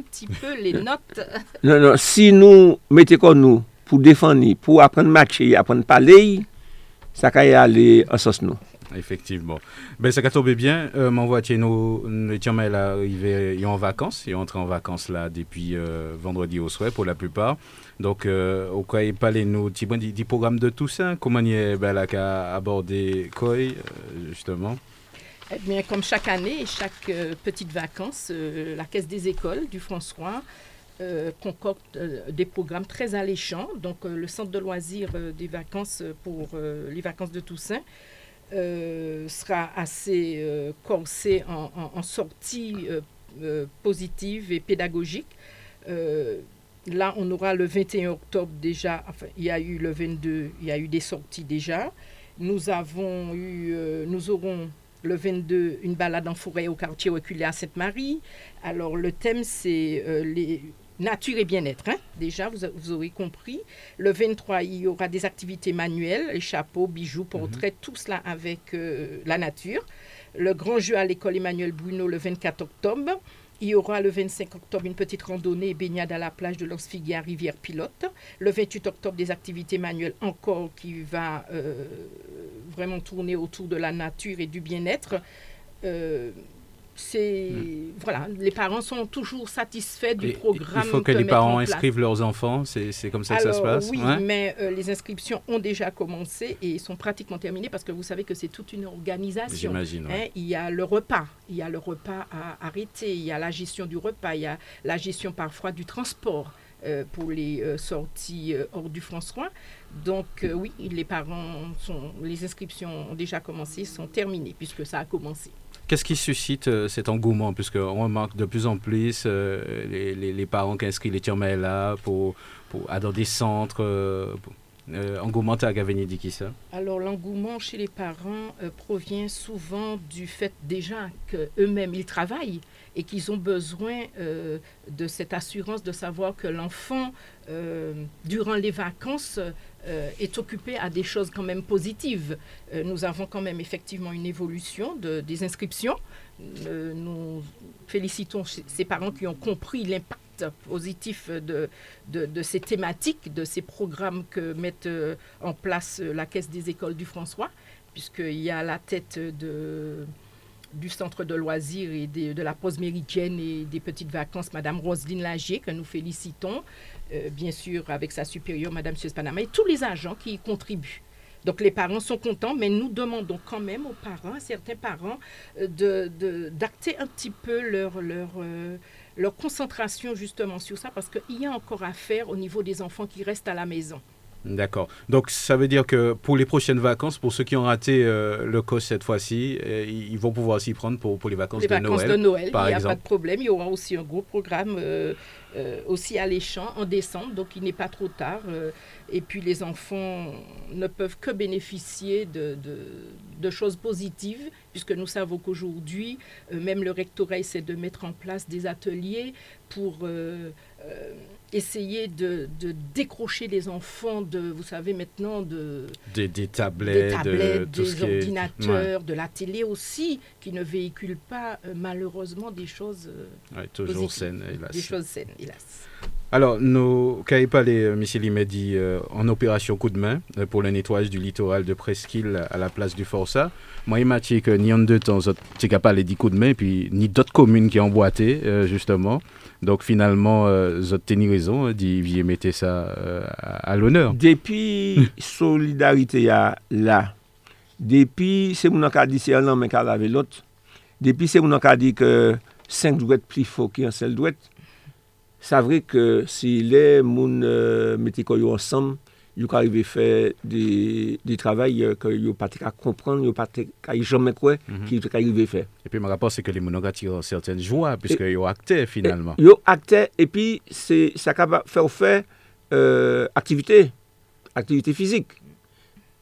un petit peu les notes. non, non, si nous mettons comme nous pour défendre, pour apprendre à marcher, apprendre à parler, ça va aller en sens nous. Effectivement. Ben, ça a tombé bien. Euh, mon voiture, nous, nous étions arrivés en vacances. Ils sont entrés en vacances là depuis euh, vendredi au soir pour la plupart. Donc, euh, au cas où parlez nous du, programme de Toussaint, comment y est ben, là, aborder Koi, euh, justement? Eh comme chaque année, chaque euh, petite vacances, la Caisse des écoles du François concocte des programmes très alléchants. Donc, le centre de loisirs des vacances pour les vacances de Toussaint euh, sera assez euh, corsé en, en, sortie euh, positive et pédagogique. là, on aura le 21 octobre déjà, enfin, il y a eu le 22, il y a eu des sorties déjà. Nous avons eu, nous aurons le 22 une balade en forêt au quartier reculé à Sainte-Marie. Alors le thème c'est les nature et bien-être. Hein. Déjà, vous, vous, aurez compris. Le 23, il y aura des activités manuelles, les chapeaux, bijoux, portraits, mhm. tout cela avec euh, la nature. Le grand jeu à l'école Emmanuel Bruno le 24 octobre. Il y aura le 25 octobre une petite randonnée et baignade à la plage de lens à Rivière Pilote. Le 28 octobre, des activités manuelles encore qui va euh, vraiment tourner autour de la nature et du bien-être. Euh, c'est hmm. voilà, les parents sont toujours satisfaits du programme. Il faut que, les parents inscrivent leurs enfants, c'est comme ça que ça se passe. Oui, mais euh, les inscriptions ont déjà commencé et sont pratiquement terminées parce que vous savez que c'est toute une organisation. J'imagine. Hein, il y a le repas, il y a le repas à arrêter, il y a la gestion du repas, il y a la gestion parfois du transport. Euh, pour les euh, sorties hors du François. Donc oui, les parents sont, les inscriptions ont déjà commencé, sont terminées puisque ça a commencé. Qu'est-ce qui suscite euh, cet engouement? Puisqu'on remarque de plus en plus euh, les, parents qui inscrivent les là pour, pour, dans des centres. Euh, Alors l'engouement chez les parents provient souvent du fait déjà qu'eux-mêmes ils travaillent et qu'ils ont besoin de cette assurance de savoir que l'enfant, durant les vacances, euh, est occupé à des choses quand même positives. Euh, nous avons quand même effectivement une évolution de, des inscriptions. Euh, nous félicitons ces parents qui ont compris l'impact positif de, de, ces thématiques, de ces programmes que met en place la Caisse des écoles du François, puisqu'il y a la tête de du centre de loisirs et de, la pause méridienne et des petites vacances, Madame Roselyne Lagier, que nous félicitons, euh, bien sûr avec sa supérieure, Madame Panama, et tous les agents qui y contribuent. Donc les parents sont contents, mais nous demandons quand même aux parents, à certains parents, euh, d'acter un petit peu leur, leur, euh, leur concentration justement sur ça, parce qu'il y a encore à faire au niveau des enfants qui restent à la maison. D'accord. Donc ça veut dire que pour les prochaines vacances, pour ceux qui ont raté euh, le COS cette fois-ci, euh, ils vont pouvoir s'y prendre pour, pour les vacances, les de, vacances Noël, de Noël. il n'y a pas de problème. Il y aura aussi un gros programme euh, aussi alléchant en décembre, donc il n'est pas trop tard. Et puis les enfants ne peuvent que bénéficier de, de, de choses positives, puisque nous savons qu'aujourd'hui, même le rectorat essaie de mettre en place des ateliers pour essayer de, décrocher les enfants de, vous savez maintenant, de, des, tablettes, des, des ordinateurs, de la télé aussi, qui ne véhiculent pas euh, malheureusement des choses euh, toujours saines, hélas. Des choses saines, hélas. Alors, nous, pas les euh, Michel Imedi en opération coup de main pour le nettoyage du littoral de Presqu'île à la place du Forçat. Moi, il m'a dit que ni en deux temps, tu n'as pas les 10 coups de main, puis ni d'autres communes qui ont emboîté, justement. Donc finalement, euh, vous avez raison d'y mettre ça euh, à, l'honneur. Depuis solidarité là, depuis c'est mon cas dit c'est un homme qui a lavé l'autre, depuis c'est mon cas dit que cinq doigts plus fort qu'un seul doigt, Sa vre ke si le moun euh, meti ko yo ansam, yo ka arrive fè di travay euh, ke yo pati ka kompran, yo pati ka yi jomè kwe, mm -hmm. ki yo ka arrive fè. E pi mè rapor se ke li moun an gati yon certaine jwa, piske yo akte finalman. Yo akte, e pi sa ka fè ou fè euh, aktivite, aktivite fizik.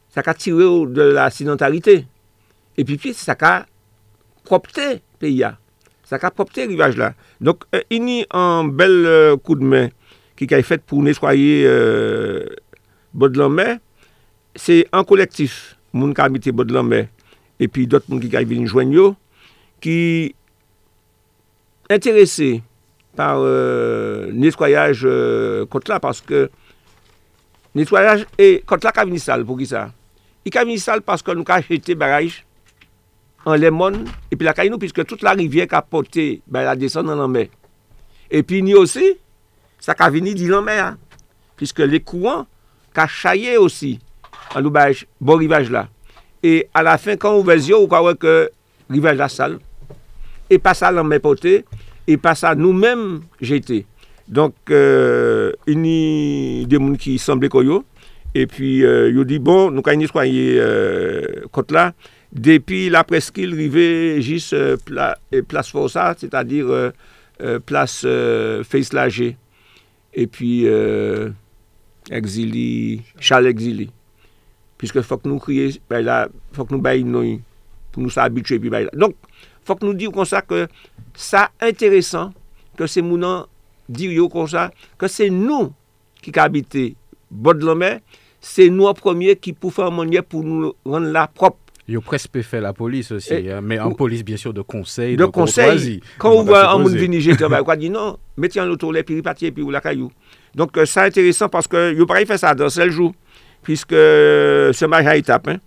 Sa ka tire ou de la sinantarite. E pi pi sa ka propte pe ya. sa ka propte rivage la. Donk, euh, ini an bel euh, kou de men ki ka e fet pou neswaye euh, Bodlanme, se an kolektif moun ka amite Bodlanme epi dot moun ki ka e vin jwen yo ki enterese par neswayaj kot la paske neswayaj e kot la ka vin sal pou ki sa. I ka vin sal paske nou ka jete baraj an lemon, epi la kay nou, piske tout la rivye ka pote, bay la desen nan anme. Epi ni osi, sa ka vini di lanme a, piske le kouan ka chaye osi, an nou bay bon rivaj la. E a la fin, kan ou vez yo, ou kwa wè ke rivaj la sal, e pa sa lanme pote, e pa sa nou men jete. Donk, euh, ini de moun ki semble koyo, epi euh, yo di, bon, nou ka inis kwa yi euh, kot la, depi la preskil rive jis euh, pla, plas fosa, se ta dir plas feyslaje, epi exili, chal exili. Piske fok nou kriye, fok nou bayi nou yon, pou nou sa abitue pi bayi la. Donk, fok nou dir kon sa ke sa interesan, ke se mounan dir yo kon sa, ke se nou ki ka abite bod lomè, se nou an premier ki pou fè an mounye pou nou rende la prop. Il a presque fait la police aussi, Et- hein, mais en police, bien sûr, de conseil. de conseil. Quand On voit un monde venir ben, quoi dit non, mettez en autour les puis repartir puis ou la caillou. Donc euh, ça intéressant parce que yo pareil fait ça dans seul jour puisque euh, ce match à étape hein.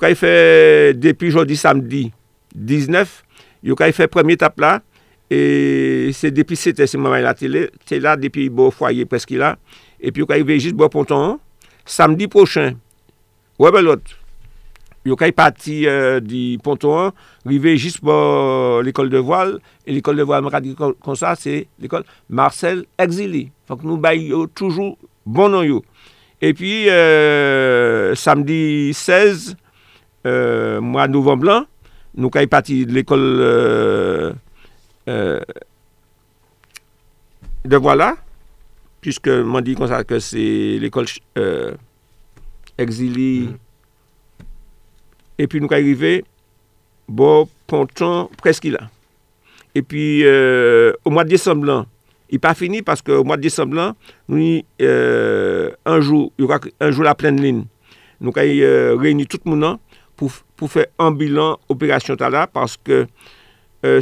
Pareil fait depuis jeudi samedi 19, yo pareil fait première étape là et c'est depuis c'était ce moment télé, c'est là depuis beau foyer presque là et puis yo arrivé juste bois ponton samedi prochain. Ouais ben l'autre Yo kay pati euh, di ponton an, rive jist pou l'ekol de voal, e l'ekol de voal mwen ka kon sa, se l'ekol Marcel Exili. Fak nou bay yo toujou bonan yo. E pi, euh, samdi 16, euh, mwa novem blan, nou kay pati l'ekol de euh, euh, voal la, piske mwen di kon sa ke se l'ekol euh, Exili... Mm. epi nou ka rive, bo pontan preski la. Epi, euh, ou mwa de Desemblan, i pa fini, paske ou mwa de Desemblan, nou ni euh, anjou, anjou la plen lin. Nou ka euh, reyni tout mounan pou, pou fè ambulan operasyon ta la, paske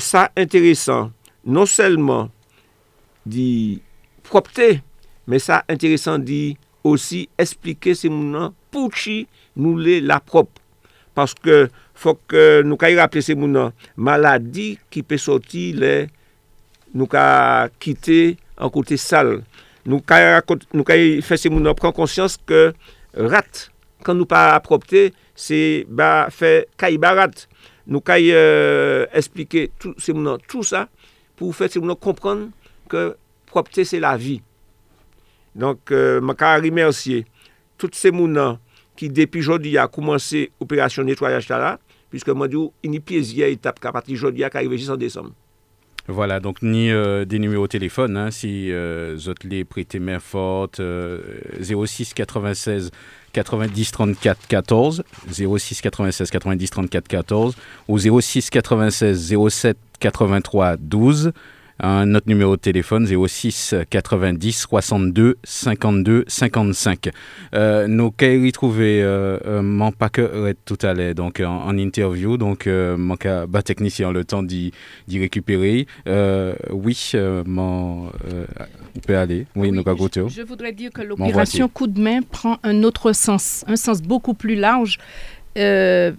sa enteresan, non selman di propte, men sa enteresan di osi esplike se mounan pou chi nou le la prop. Paske fok euh, nou ka yi rappele se moun nan, maladi ki pe soti le nou ka kite an kote sal. Nou ka yi fe se moun nan pren konsyans ke rat, kan nou pa apropte, se ba fe kaiba rat. Nou ka yi euh, esplike se moun nan tout sa pou fe se moun nan kompran ke propte se la vi. Donk, euh, maka rimersye, tout se moun nan qui depuis aujourd'hui a commencé opération nettoyage là, puisque moi dis il y a plusieurs étapes qu'à partir d'aujourd'hui qui arrive juste en décembre. Voilà, donc ni euh, des numéros de téléphone, hein, si euh, les prêtez main forte, euh, 06 96 90 34 14, 06 96 90 34 14, ou 06 96 07 83 12, un autre numéro de téléphone 06 90 62 52 55. Euh, nous avons retrouvé euh, euh, mon paquet tout à l'heure donc en, en interview donc euh, mon cas bas technicien le temps d'y récupérer. Euh, oui, euh, mon, on peut aller. Oui, nous avons je, je voudrais dire que l'opération coup de main prend un autre sens, un sens beaucoup plus large. Euh,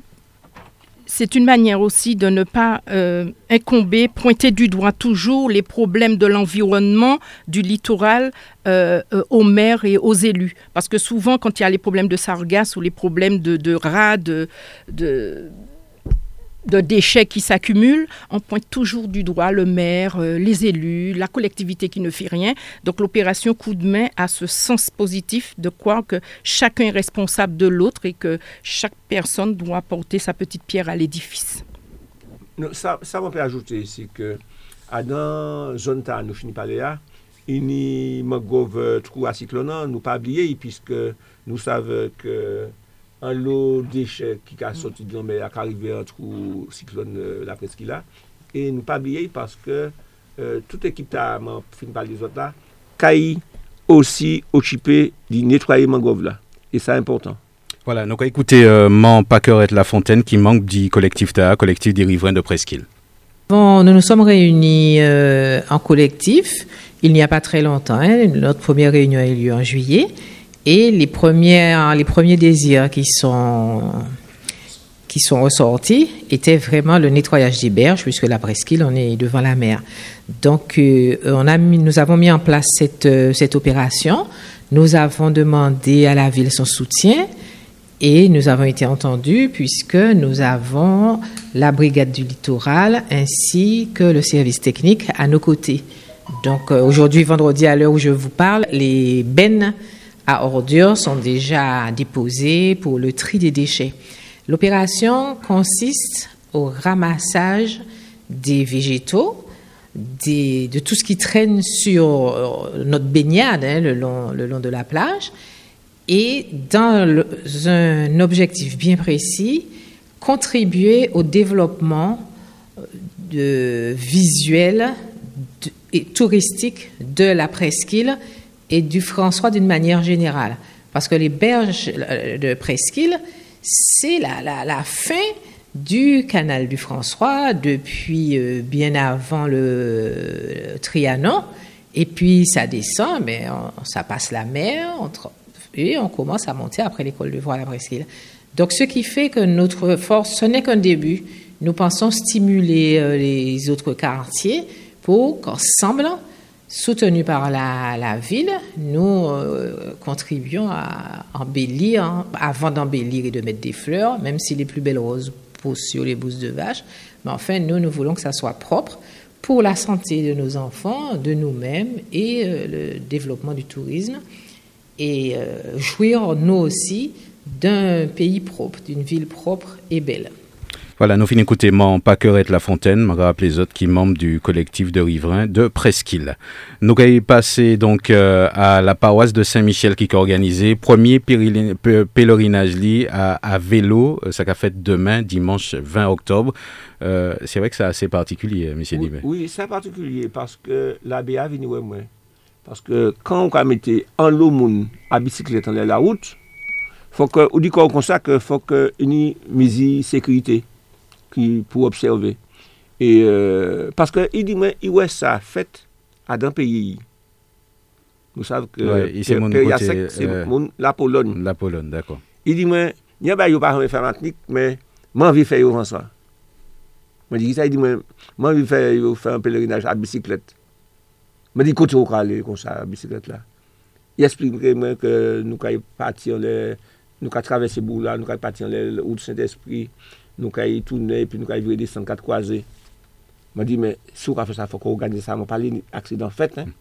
c'est une manière aussi de ne pas euh, incomber, pointer du doigt toujours les problèmes de l'environnement, du littoral euh, euh, aux maires et aux élus. Parce que souvent, quand il y a les problèmes de sargasses ou les problèmes de, rats, de, de déchets qui s'accumulent, on pointe toujours du doigt le maire, euh, les élus, la collectivité qui ne fait rien. Donc l'opération coup de main a ce sens positif de croire que chacun est responsable de l'autre et que chaque personne doit apporter sa petite pierre à l'édifice. Ça, ça on peut ajouter, c'est que dans zone ta nous finit par là, il y a un trou à cyclone, nous pas oublier puisque nous savons que un lot de déchets qui a sorti de l'homme a arrivé un trou cyclone euh, la presqu'île là et nous pas oublier parce que euh, toute équipe ta m'en finit par les autres là, caille aussi occupé de nettoyer mangrove là et c'est important. Voilà, donc écoutez, euh, mon Paquerette La Fontaine qui manque du collectif TA, collectif des riverains de Presqu'île. Bon, nous nous sommes réunis euh, en collectif il n'y a pas très longtemps. Hein. Notre première réunion a eu lieu en juillet. Et les, premiers désirs qui sont, qui sont ressortis étaient vraiment le nettoyage des berges, puisque la presqu'île, on est devant la mer. Donc, euh, nous avons mis en place cette, euh, cette opération. Nous avons demandé à la ville son soutien. Et nous avons été entendus puisque nous avons la brigade du littoral ainsi que le service technique à nos côtés. Donc euh, aujourd'hui, vendredi, à l'heure où je vous parle, les bennes à ordures sont déjà déposées pour le tri des déchets. L'opération consiste au ramassage des végétaux, de tout ce qui traîne sur euh, notre baignade hein, le, long, de la plage, et dans un objectif bien précis, contribuer au développement euh, de, visuel et touristique de la presqu'île et du François d'une manière générale. Parce que les berges de presqu'île, c'est la, fin du canal du François depuis euh, bien avant le, Trianon. Et puis ça descend, mais ça passe la mer, et on commence à monter après l'école de voile à Presqu'île. Donc ce qui fait que notre force, ce n'est qu'un début. Nous pensons stimuler euh, les autres quartiers pour qu'ensemble, soutenus par la, ville, nous euh, contribuions à embellir, hein, avant d'embellir et de mettre des fleurs, même si les plus belles roses poussent sur les bousses de vache. Mais enfin, nous, nous voulons que ça soit propre pour la santé de nos enfants, de nous-mêmes et euh, le développement du tourisme. Et euh, jouir, nous aussi, d'un pays propre, d'une ville propre et belle. Voilà, nous finissons écouter mon Paquerette La Fontaine, je rappelle les autres qui sont membres du collectif de riverains de Presqu'île. Nous allons passer donc euh, à la paroisse de Saint-Michel qui est organisée, premier pèlerinage à, à, vélo, euh, ça a fait demain, dimanche 20 octobre. Euh, c'est vrai que c'est assez particulier, M. Oui, oui c'est particulier parce que l'abbé a venu moi. Parce que quand on a mis en l'eau à bicyclette dans la route, faut que, on dit comme ça qu'il faut que une mise ki pou observe. E, euh, paske, i di men, i wè sa fèt a dan peyi yi. Nou sav ke Periasek, se moun la Polon. La Polon, d'akon. I di men, nye bay yo pa reme fè matnik, men, man vi fè yo an sa. Man di ki sa, i di men, man vi fè yo fè an pelerinaj a bisiklet. Man di kote yo ka ale kon sa a bisiklet la. Y esprimre men ke nou ka y pati an le, nou ka travesse bou la, nou ka y pati an le ou de Saint-Esprit. nou ka yi toune, pi nou ka yi vire de 104 kwaze. Mwen di, men, sou ka fè sa, fò ko organize sa, mwen pale aksidant fèt, hein. Mm.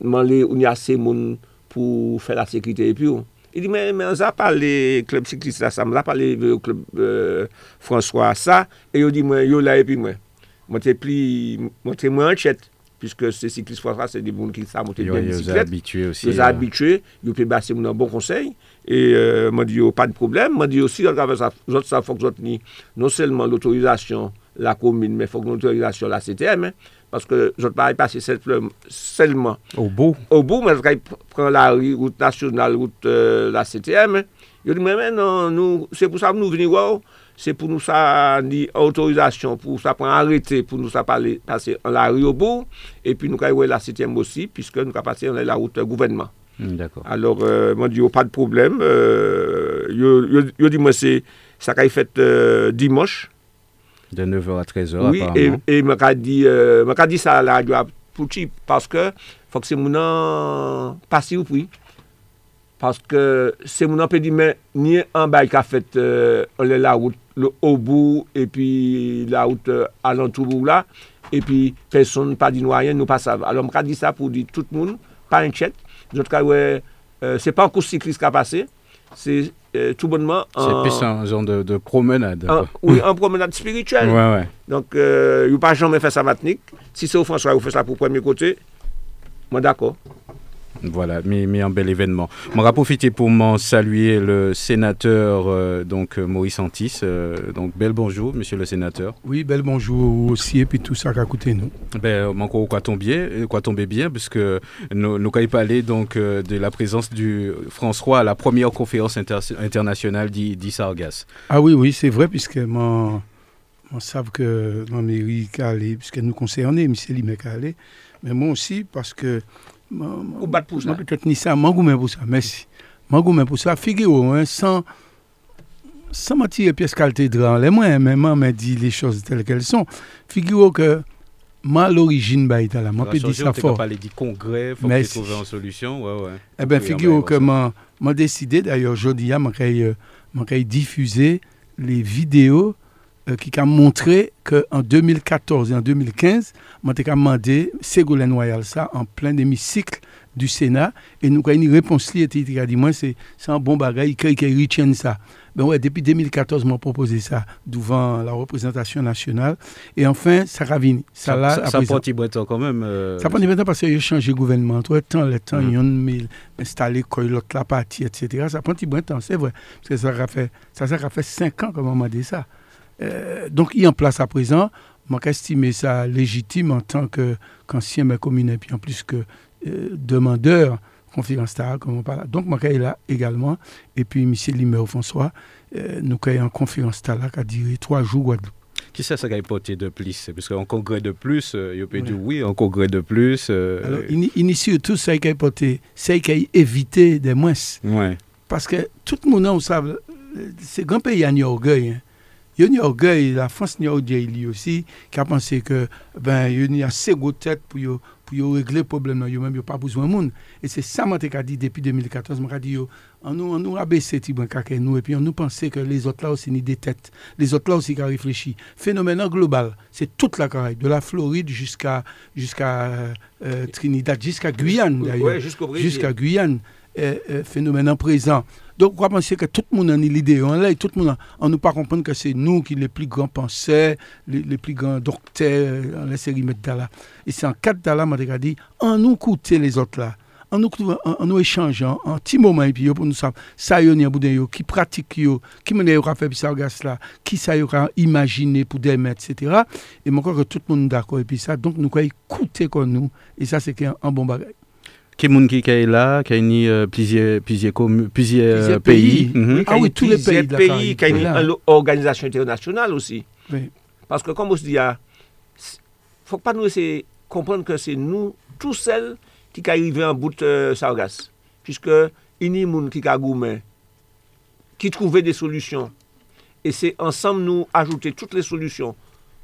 Mwen le, ou ni ase moun pou fè la sekrite epi ou. I di, men, men, za pale klub siklis la sa, mwen la pale klub euh, François sa, e yo di, men, yo la epi mwen. Mwen te pli, mwen te mwen chet. Piske se siklis fwa tra, se de moun ki sa monte den bisiklet. Yo a abitue, yo pe basi moun an bon konsey. E euh, man di yo pa di problem. Man di yo si yo grave sa, zot sa fok zot ni, non selman l'autorizasyon la komine, men fok l'autorizasyon la CTM. Paske zot pa ay pase selman. Ou bou. Ou bou, men zray pren la route nasyonal, route euh, la CTM. Yo di men men, non, nou, se pou sa moun nou vini waw, wow, se pou nou sa ni autorizasyon, pou sa pran arete, pou nou sa pale pase an la Riobo, epi nou ka ywe la 7e osi, piske nou ka pase an la route gouvenman. Mm, Alors, euh, mwen di yo oh, pa de problem, euh, yo, yo, yo di mwen se, sa ka y fète euh, dimosh. De 9h a 13h, oui, apareman. Oui, e mwen ka di, euh, mwen ka di sa la radio apouti, paske fòk se mounan pasi ou pri. Parce que c'est mon dire, mais ni un bail qui a fait euh, la route le, au bout et puis la route euh, alentour là, et puis personne pas dit rien, nous pas ça. Alors, m'a dit ça pour dire tout le monde, pas inquiète. Notre cas, ouais, euh, c'est pas un course cycliste qui a passé, c'est tout bonnement. C'est plus un genre de, de promenade. oui, en promenade spirituelle. Ouais, ouais. Donc, il pas jamais fait ça matinique. Si c'est au François, vous faites ça pour le premier côté, moi d'accord. Voilà, mais, un bel événement. Je vais profiter pour m'en saluer le sénateur euh, donc euh, Maurice Antis. Euh, donc, bel bonjour, monsieur le sénateur. Oui, bel bonjour aussi, et puis tout ça qu'a coûté nous. Ben, encore quoi tomber, quoi tomber bien, puisque nous, nous avons parlé donc de la présence du François à la première conférence internationale d'Isargas. Ah oui, oui, c'est vrai, puisque mon on savent que la mairie qui allé, puisque nous concernait, M. Limet qui allé, mais moi aussi, parce que. Ou battre pour ça. Peut-être ni ça, m'engouement pour ça, merci. M'engouement pour ça. Figurez-vous, hein, sans, sans m'attirer pièce qualité dans les mains, mais moi, m'a dit les choses telles qu'elles sont. Figurez-vous que moi, l'origine, bah, là, moi, peux dire ça fort. parler du congrès, faut Merci. trouver une solution. Ouais, ouais. Eh bien, Oui, figurez-vous ah que ben, moi, moi décidé, d'ailleurs, aujourd'hui, je vais diffuser les vidéos euh, qui ont montré qu'en 2014 et en 2015, je vais demandé Ségolène Royal ça en plein hémicycle du Sénat et nous avons une réponse qui a dit moi c'est c'est un bon bagage il crée qu'il retienne ça ben ouais depuis 2014 m'a proposé ça devant la représentation nationale et enfin ça présent. prend petit breton quand même. euh, Ça prend du temps parce qu'il a changé de gouvernement. Tout le temps, le temps, Mhm. ils ont installé quoi, l'autre la partie, etc. Ça prend du temps, c'est vrai. Parce que ça a fait, ça, ça a fait cinq Euh, donc, il est en place à présent. Moi, estimé ça légitime en tant qu'ancien maire commune et puis en plus que euh, demandeur conférence TAR, comme on parle. Donc, moi, est là également. Et puis, M. Liméo François, euh, nous avons en conférence TAR là qui a duré trois jours Guadeloupe. Qui c'est ça qui a porté de plus? Parce qu'en congrès de plus, euh, il peut dire oui, en congrès de plus. euh, Alors, y a surtout ça qui a porté, ça qui a évité des moins. ouais. Parce que tout le monde, on sait, c'est grand pays, il y a un orgueil. hein. Il y a un orgueil, la France, il y a lui aussi, qui a pensé que, ben, il y a assez de tête pour, yo- pour yo régler le problème, il n'y a pas besoin de monde. Et c'est ça, que dit depuis 2014, moi, dit, on nous, on nous abaissé, nous, et puis on nous pensait que les autres là aussi, ni des têtes. Les autres là aussi qui ont réfléchi. Phénomène global, c'est toute la Caraïbe, de la Floride jusqu'à jusqu'à euh, euh, Trinidad, jusqu'à Guyane, d'ailleurs Ouais, jusqu'à Guyane, euh, euh, phénomène en présent. Donc, on penser que tout le monde a une idée, on tout le monde, a- on ne pas comprendre que c'est nous qui les plus grands penseurs, les, plus grands docteurs, on laisse remettre. Et c'est en quatre là, moi, j'ai dit, en nous écouter les autres là, en nous, en, échangeant, en petit moment, et puis pour nous savoir, ça y est, qui pratique qui mène yo faire ça qui ça yo imaginer pour des etc. Et je crois que tout le monde est d'accord, et puis ça, donc nous, quoi, écouter comme nous, et ça, c'est un bon bagage. Qui est là, qui a ni euh, plusieurs, plusieurs, commu- plusieurs, euh, Plusieurs pays. Mhm. Ah oui, tous les pays pays, qui a une organisation internationale aussi. Oui. Parce que comme on se dit, il faut pas nous essayer comprendre que c'est nous, tous seuls, qui arrivent en bout de euh, Sargas. Puisque il y a des gens qui gourmet, qui trouvaient des solutions. Et c'est ensemble nous ajouter toutes les solutions.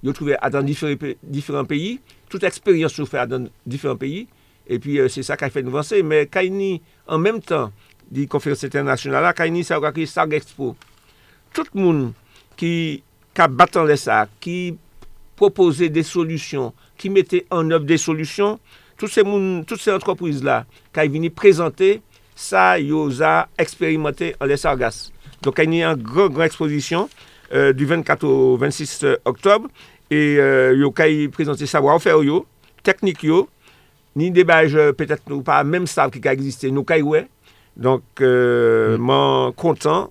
Ils trouvé dans différents pays, toute expérience nous fait dans différents pays. Et puis, euh, c'est ça qui a fait nous avancer. Mais Kaini, en même temps, di konferans internasyonal la, Kaini sa wakil Sarg Expo. Tout moun ki ka batan lè sa, ki propose de solusyon, ki mette an ob de solusyon, tout se moun, tout se antropriz la, ka y vini prezante, sa yo za eksperimente an lè Sargas. Don Kaini an gran, gran ekspozisyon euh, du 24 au 26 oktob, e euh, yo ka y prezante sa waw fè yo, teknik yo, ni debaj petet nou pa mèm sav ki ka egziste nou kay wè. Donk euh, mm. man kontan,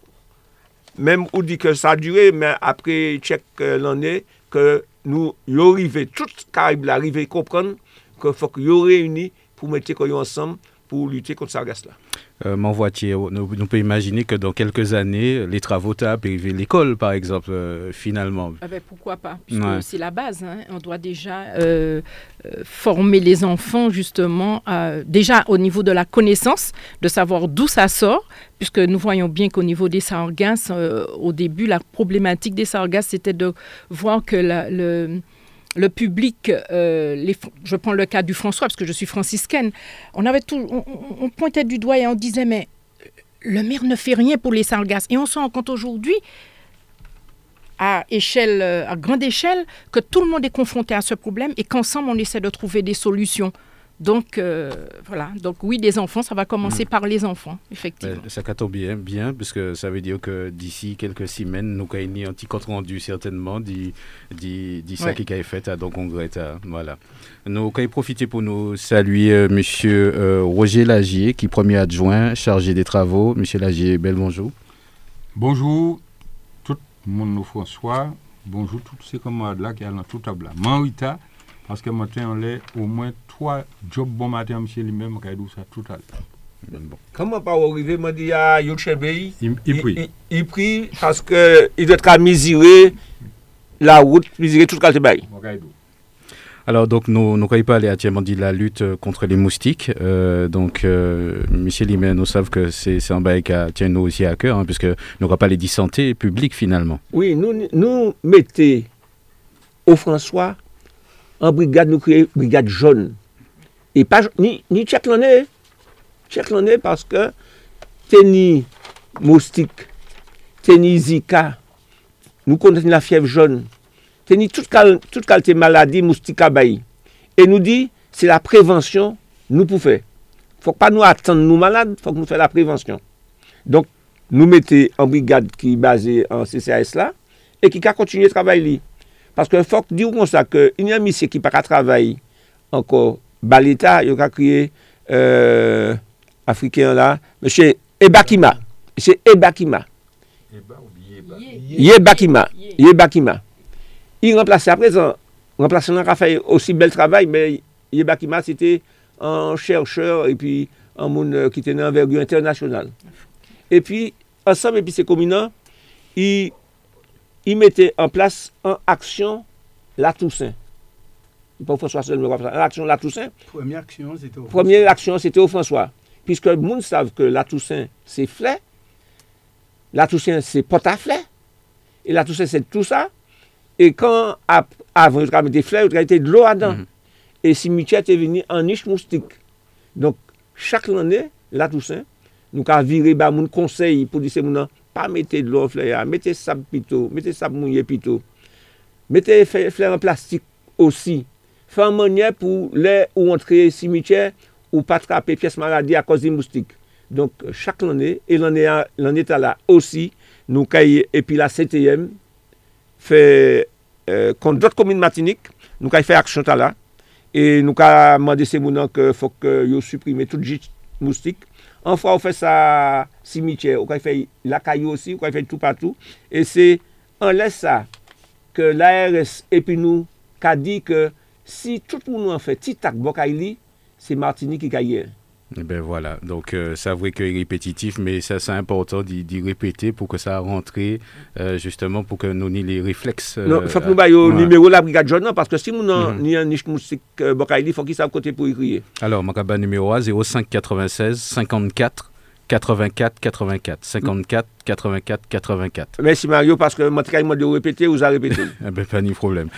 mèm ou di ke sa dure, mèm apre tchèk euh, l'anè, ke nou yo rive, tout karib la rive kompran, ke fòk yo reuni pou mette koyo ansam pou lute kont sa gas la. Euh, mon voitier, nous, nous pouvons imaginer que dans quelques années, les travaux tapent l'école, par exemple, euh, finalement. Ah ben, pourquoi pas Puisque Ouais. c'est la base. hein. On doit déjà euh, euh, former les enfants justement, à- déjà au niveau de la connaissance, de savoir d'où ça sort, puisque nous voyons bien qu'au niveau des sargasses, au début, la problématique des sargasses, c'était de voir que la- le, le public, euh, je prends le cas du François, parce que je suis franciscaine, on, avait pointait du doigt et on disait, mais le maire ne fait rien pour les sargasses. Et on se rend compte aujourd'hui à euh, à grande échelle, que tout le monde est confronté à ce problème et qu'ensemble on essaie de trouver des solutions. Donc euh, voilà. Donc oui, des enfants, ça va commencer par les enfants, effectivement. Ça tombe bien, bien, parce que ça veut dire que d'ici quelques semaines, nous avons un petit compte rendu certainement dit dit dit ça qui a été fait à donc congrès. à- Voilà. Nous avons profité pour nous saluer euh, Monsieur euh, Roger Lagier, qui est premier adjoint chargé des travaux. Monsieur Lagier, bel bonjour. Bonjour, tout le monde, nous François. Bonjour, tous ces camarades là qui sont dans tout table là. Que matin, on a au moins trois jobs bon matin, monsieur lui-même, qui a dit ça tout à l'heure. Bon, bon. Comment pas arriver, me dit à Yotchebei, Il, il prie. il, il prie parce que il doit être à mesurer la route, puis dire toute qualité bail. Alors, donc, nous n'avons pas aller actuellement dit la lutte euh, contre les moustiques. Euh, donc, euh, Limet, nous savons que c'est un bail qui tient nous aussi à cœur, hein, puisque nous pas les dit santé publique finalement. Oui, nous, nous mettons au François an brigade nou kreye brigade joun. E pa, ni, ni tchèk lanè. Tchèk lanè paske te ni moustik, te ni zika, nou konen la fiev joun, te ni tout kal, tout kal te maladi moustika bayi. E nou di, se la prevensyon nou pou fè. Fòk pa nou atan nou malade, fòk nou fè la prevensyon. Donk, nou mette an brigade ki base an CCAS la, e ki ka kontinye travay li. Paske fok di ou kon sa ke inye misye ki pa ka travay anko balita, yo ka kriye euh, Afriken la, mèche Ebakima. Mèche Ebakima. Ye Bakima. Ye Bakima. Ye remplase apresan, remplase nan ka fay osi bel travay, mè Ye Bakima sete an chèrcheur epi an moun euh, ki tenen an vergu internasyonal. Epi, ansam epi se kominan, yi i mette an plas an aksyon la Toussaint. Pou François Seul me wap sa. An aksyon la Toussaint. Premier aksyon, c'était au François. Premier aksyon, c'était au François. Piske moun sav ke la Toussaint, se flè. La Toussaint, se pota flè. E la Toussaint, se tout sa. E kan avon, ou tra mette flè, ou tra mette dlo adan. E simitya te veni an nish moustik. Donk, chak l'anè, la Toussaint, nou ka vire ba moun konsey pou dise moun an pa mette dlo an fler ya, mette sab pito, mette sab mounye pito, mette fler an plastik osi, fè an mounye pou lè ou antre simitye ou pa trape piyes maradi a koz di moustik. Donk chak l'anè, e l'anè ta la osi, nou kaye epi la CTM, fè euh, kon dot komine matinik, nou kaye fè aksyon ta la, e nou ka mande se mounan ke fòk yo suprime tout jit moustik, An fwa ou fè sa simitye, ou kwa fè lakay yo osi, ou kwa fè tout patou. E se an lè sa ke l'ARS epi nou ka di ke si tout moun an fè titak bokay li, se Martini ki kaye. Eh ben voilà, donc euh, ça vrai que répétitif, mais ça c'est important d'y répéter pour que ça rentre euh, justement pour que nous ayons les réflexes. non, il faut que nous ayons le numéro de la brigade jaune, parce que si nous avons mm -hmm. un niche musique euh, il faut qu'il soit côté pour y crier. Alors, mon numéro A 05 96 54 84 84 54 84 84. Merci Mario parce que moi je de répéter, vous avez répété? eh ben, pas de problème.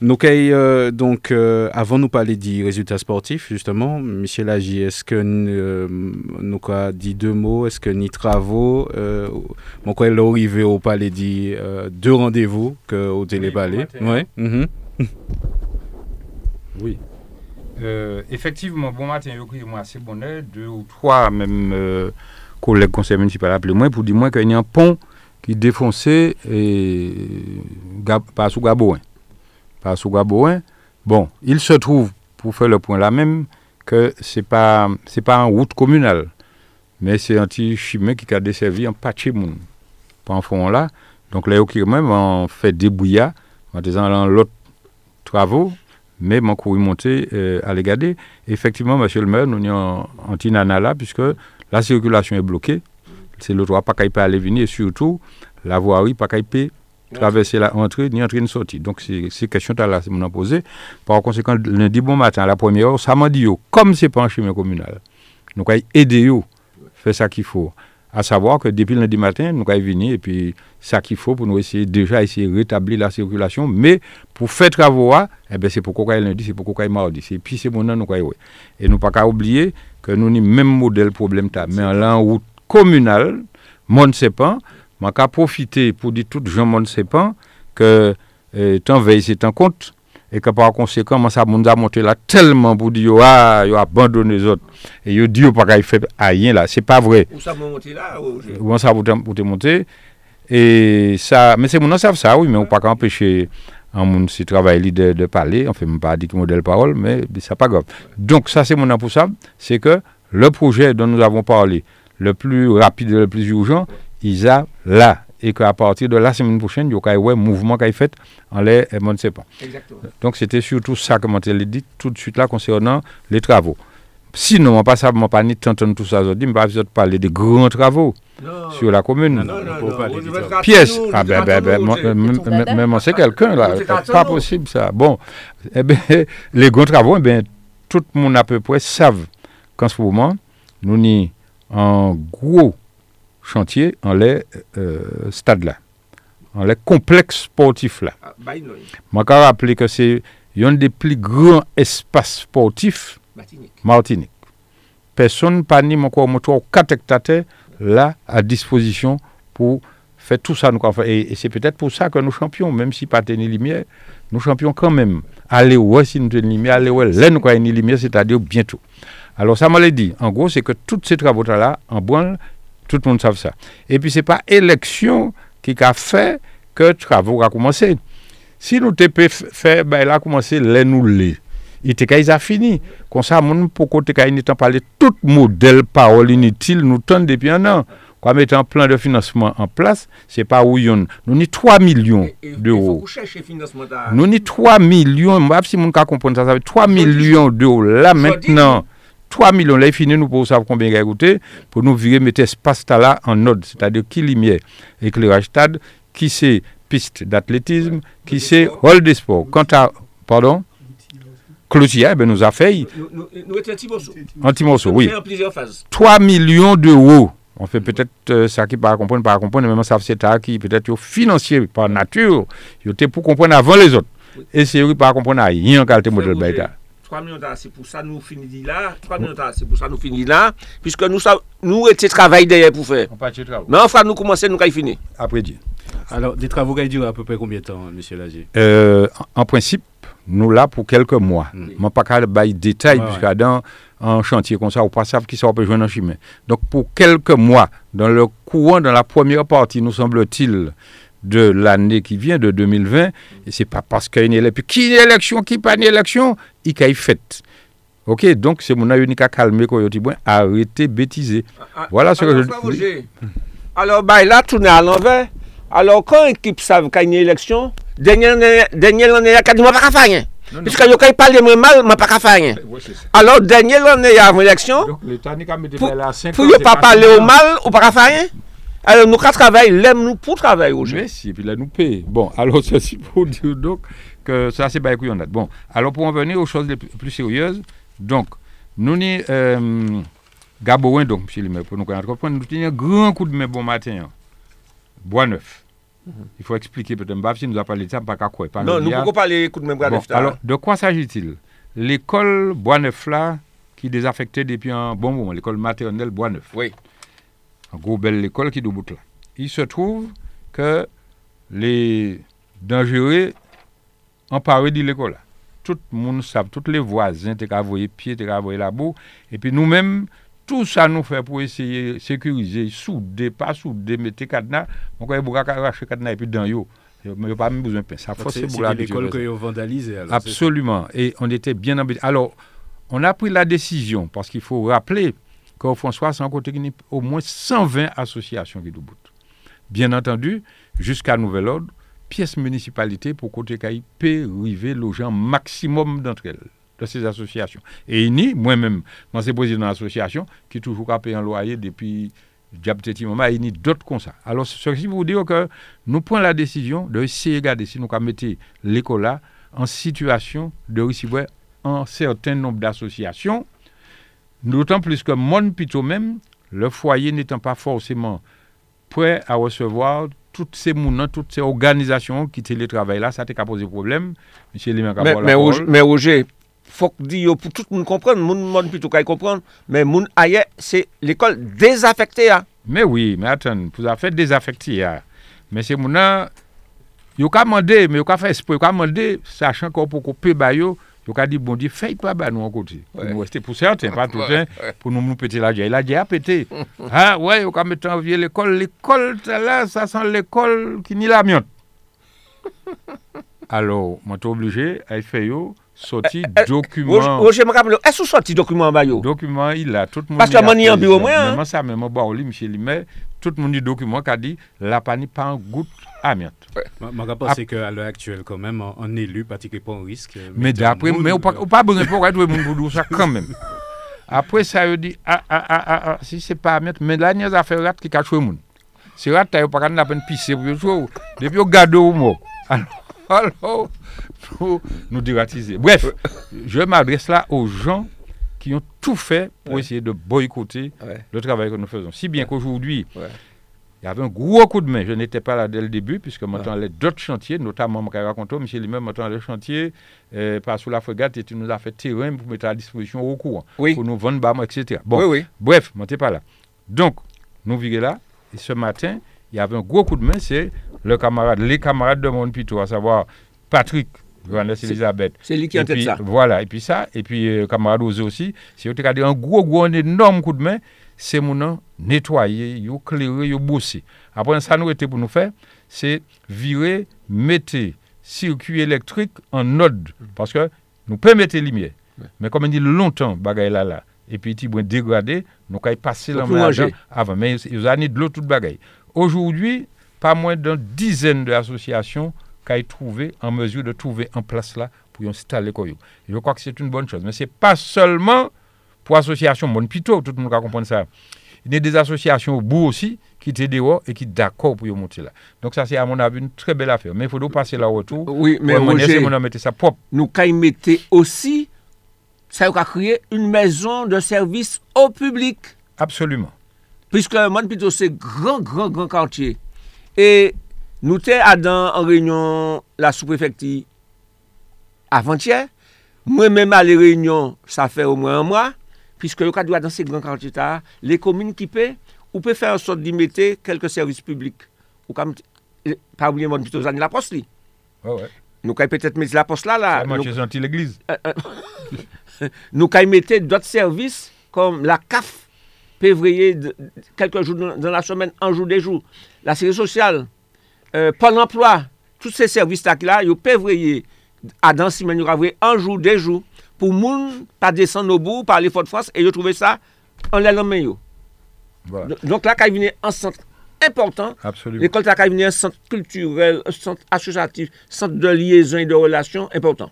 Donc, euh, donc euh, avant de nous parler des résultats sportifs, justement, Michel Agi, est-ce que euh, nous avons dit deux mots Est-ce que ni travaux euh, Mon quoi, arrivé au palais dit euh, deux rendez-vous que au télépalais. Oui. Ouais. Mm -hmm. oui. Euh, effectivement, bon matin, je moi assez bonheur, deux ou trois même euh, collègues conseil municipal appelé moi pour dire moi qu'il y a un pont qui défoncé et pas sous Gabouin. Pas sous Gabouin. Bon, il se trouve, pour faire le point là même, que c'est pas c'est pas en route communale, mais c'est un petit chemin qui a desservi un patchimoun. Pas en fond là. Donc là, même en fait débouillat en disant l'autre travaux mais mon courrier monté euh, à les Effectivement, monsieur le maire, nous sommes en tinana là, puisque la circulation est bloquée. C'est le droit pas qu'il peut aller venir, et surtout, la voirie pas qu'il peut traverser la entrée ni entrer ni sortir. Donc, c'est question là, c'est mon posé. Par conséquent, lundi bon matin, à la première heure, ça m'a dit, comme c'est pas un chemin communal, nous allons aider, faire ça qu'il faut à savoir que depuis lundi matin, nous allons venir et puis ça qu'il faut pour nous essayer déjà essayer de rétablir la circulation. Mais pour faire travaux, eh ben c'est pourquoi lundi, c'est pourquoi mardi. Et puis c'est mon nom, nous Et nous pas oublier que nous avons même modèle problème, mais en route communale, sait pas, qu'à profiter pour dire tout gens sait pas que euh, tant veille c'est un compte et que par conséquent, moi, ça m'a monté là tellement pour dire, ah, il a abandonné les autres. Et il dit, pas qu'il fait rien là. C'est pas vrai. Où ça m'a monté là Où ça m'a monté? Et ça, mais c'est mon savent ça, oui, mais on pas empêcher un monde qui travaille de, de parler. On fait même pas dire modèle parole, mais c'est pas grave. Donc, ça, c'est mon pour ça. C'est que le projet dont nous avons parlé, le plus rapide, le plus urgent, il a là et qu'à partir de la semaine prochaine, il y a un mouvement qui est fait en l'air, et on ne sait pas. Exactement. Donc c'était surtout ça que je dit tout de suite là concernant les travaux. Sinon, pas ça, pas ni tout ça aujourd'hui, je ne vais pas parler de grands travaux. sur la commune. Pièce. Ah ben, ben, ben, même c'est quelqu'un là. Pas possible ça. Bon, eh ben, les grands travaux, eh ben, tout le monde à peu près savent qu'en ce moment, nous sommes en gros chantier en les euh, stades là, en les complexes sportifs là. Ah, bah, non, Je vais rappeler que c'est un des plus grands espaces sportifs Martinique. Martinique. Personne pas ni mon trois ou quatre hectares là à disposition pour faire tout ça. Nous, et et c'est peut-être pour ça que nous champions, même si pas tenir lumière, nous champions quand même. Allez ouais si nous tenons lumière, allez ouais là nous avons une lumière, c'est-à-dire bientôt. Alors ça m'a dit, en gros, c'est que tous ces travaux là, en branle, tout le monde savent ça. Et puis c'est pas élection qui a fait que travaux a commencé. Si nous t'ai fait, ben là commencé les nous les. Il a fini. Comme ça, qu'il n'étant parlé tout modèle parole inutile nous tente depuis un an. Quoi mettre un plan de financement en place, c'est pas où yon. Nous ni 3 millions d'euros. Nous ni 3 millions, si mon cas comprendre ça, ça veut dire 3 millions d'euros là maintenant. 3 millions là, il finit nous pour savoir combien il a coûté pour nous virer mettre espace là en ordre, c'est-à-dire qui lumière, éclairage stade, qui c'est piste d'athlétisme, qui c'est hall des sports. Quant à pardon? Cloutier, ben nous a fait Nous- étions oui. en phases. 3 millions d'euros. On fait peut-être euh, ça qui pas comprendre, pas comprendre, mais même ça c'est ça qui peut-être financier par nature, yo était pour comprendre avant les autres. Et c'est eux qui pas comprendre rien en qualité modèle. 3 millions d'euros, c'est pour ça nous finissons là. 3 millions d'euros, c'est pour ça nous finissons là. Puisque nous, nous étions travail derrière pour faire. On part de travaux. Mais enfin, nous commençons, nous avons fini. Après Dieu. Alors, des travaux qui durent à peu près combien de temps, monsieur Lagier? Euh, en principe, nous là pour quelques mois. Je Mm. ne pas qu'à bailler détail, Ouais, puisque dans un chantier comme ça, on ne pas savoir qui ça peut jouer dans chemin. Donc pour quelques mois, dans le courant, dans la première partie, nous semble-t-il, de l'année qui vient, de 2020, et c'est pas parce qu'il y a une élection, qui une élection, qui pas une élection, il y a fait. Ok, donc c'est mon avis qu'à calmer, quand il dit, bon, arrêtez bêtiser. Voilà ce que Alors, je frère Roger, Alors, bah, là, tourner à l'envers. Alors, quand l'équipe savent qu'il y a une élection, dernière année, il y a dit, moi, pas qu'à faire rien. Puisque quand il parle de moi mal, moi, pas qu'à faire rien. Alors, dernière année, il y a une élection, Donc l'État n'a qu'à mettre pour là à 5 pour ne pas parler au mal, ou pas qu'à faire rien? Alors, nous, quand travailler, l'aime nous pour travailler, Roger. Merci, et puis là, nous paye. Bon, alors, ceci pour dire donc que ça, c'est pas couillon. Bon, alors, pour en venir aux choses les plus, sérieuses, donc, nous, ni, euh, Gaboin, donc, monsieur le maire, pour nous comprendre, nous tenons un grand coup de main bon matin. hein. Bois neuf. Il faut expliquer peut-être, si nous a parlé de ça, pas qu'à quoi. pas Non, nous ne pouvons pas parler coup de bras Bon, de alors, de quoi s'agit-il? L'école Bois-Neuf, là, qui est désaffectée depuis un bon moment, l'école maternelle Bois-Neuf. Oui. En gros, belle école qui est debout là. Il se trouve que les dangereux emparés de l'école là. Tout le monde sait, tous les voisins, qu'à voyer pied, qu'à voyer la boue. Et puis nous-mêmes, tout ça nous fait pour essayer de sécuriser, souder, pas souder, mettre cadenas. On peut arracher cadenas et puis dans yo. Il n'y a pas même besoin de force C'est l'école que vous ça Absolument. Et on était bien embêtés. Alors, on a pris la décision, parce qu'il faut rappeler qu'au François, c'est un côté au moins 120 associations qui debout. Bien entendu, jusqu'à nouvel ordre, pièce municipalité pour côté qu'il peut arriver le gens maximum d'entre elles, de ces associations. Et a, moi-même, moi, c'est président de l'association qui toujours a payé un loyer depuis moment, et il y a d'autres comme ça. Alors, ceci vous dire que nous prenons la décision de essayer de regarder si nous mettre l'école en situation de recevoir un certain nombre d'associations, d'autant plus que mon plutôt même, le foyer n'étant pas forcément prêt à recevoir toutes ces toutes ces organisations qui télétravaillent là, ça t'a posé problème. Monsieur Mais, mais, Roger, mais Roger, faut que dire pour tout le monde comprendre, moun monde plutôt qu'à comprendre, mais moun ailleurs, c'est l'école désaffectée. hein. Mais oui, mais attends, vous avez fait désaffecter. hein. Mais c'est mon Yo ka mandé, mais yo ka fait esprit, yo ka mandé, sachant qu'on peut couper ba yo ka dit bon Dieu, fais pas ba nous en côté. Pour Ouais. nous rester pour certains, pas tout hein, pour nous nous péter la gueule. La gueule a pété. ah ouais, yo ka mettre en vieux l'école, l'école ça là, ça sent l'école qui ni la mienne. Alors, moi t'es obligé à faire sorti Eh, document. Roger, me rappelle, est-ce que sorti document en bas? Document, il a tout le monde. Parce que y a moi, en fait, bureau, moi, hein. Même ça, même au monsieur Limet, tout le monde dit document qui a dit la pani pas un goutte amiante. Je je pense qu'à l'heure actuelle, quand même, en élu, pratiquement pas un risque. euh, Mais un d'après, mais on pas, euh, besoin pour être tout le monde ça quand même. Après ça, il dit, ah, ah, ah, ah, ah, si c'est pas à mettre, mais là, il y a des affaires qui cachent le monde. C'est rat, t'as pas la peine pisser pour jouer. Depuis, on garde au mot. Alors, alors, nous, nous dératiser. Bref, je m'adresse là aux gens qui ont tout fait pour Ouais. essayer de boycotter Ouais. le travail que nous faisons. Si bien qu'aujourd'hui, il y avait un gros coup de main. Je n'étais pas là dès le début, puisque maintenant, les d'autres chantiers, notamment, je raconté, M. lui-même, maintenant, le chantier, euh, par sous la frégate, et tu nous as fait terrain pour mettre à disposition au courant, Oui. pour nous vendre, bas, etc. Bon, Oui, oui. bref, je n'étais pas là. Donc, nous vivons là, et ce matin, il y avait un gros coup de main, c'est le camarade, les camarades de mon à savoir Patrick, C'est- Elisabeth, C'est lui qui et tête ça. Voilà, et puis ça, et puis euh, camarade Osé aussi, si vous regardez un gros, gros, un énorme coup de main, c'est mon nom nettoyer, yo clairer, yo bosser. Après, ça nous était pour nous faire, c'est virer, mettre circuit électrique en ordre, parce que nous pouvons mettre lumière. Mais comme on dit longtemps, bagaille là, là, et puis il va dégrader, nous avons passé Donc, la pour main manger. là-dedans avant. Mais ils ont de l'eau toute bagaille. Aujourd'hui, pas moins d'une dizaine d'associations qui ont trouvé en mesure de trouver en place là pour y installer quoi. je crois que c'est une bonne chose. Mais ce n'est pas seulement pour l'association Mon Pito, tout le monde va comprendre ça. Il y a des associations au bout aussi qui étaient dehors et qui sont d'accord pour y monter là. Donc ça, c'est à mon avis une très belle affaire. Mais il faut nous passer là retour. Oui, mais Roger, c'est mon mettre ça propre. nous quand mettez aussi, ça a créé une maison de service au public. Absolument. Puisque plutôt, c'est grand, grand, grand quartier. Et Nou te adan an reynyon la sous-prefekti avantyè. Mwen menm a le reynyon, sa fè ou mwen an mwa. Piske yo ka dwa dan se gran kantita, le komine ki pe, ou pe fè an sot di mette kelke servis publik. Ou kam, eh, pa oubliye moun pito zan la pos li. Oh, ouais. Nou kay petet mette la pos la la. Sa manche zanti l'eglize. Nou kay mette dot servis kom la kaf pe vreye kelke jou dan la semen, anjou dejou. La seri sosyal. Euh, Pôle emploi, tous ces services-là, là, ils février, à dans aura un jour des jours, pour moun pas descendre au bout, par aller Fort-de-France, et ils trouvé ça en l'air main. Voilà. Donc là, quand il un centre important, l'école là, quand un centre culturel, un centre associatif, centre de liaison et de relations important.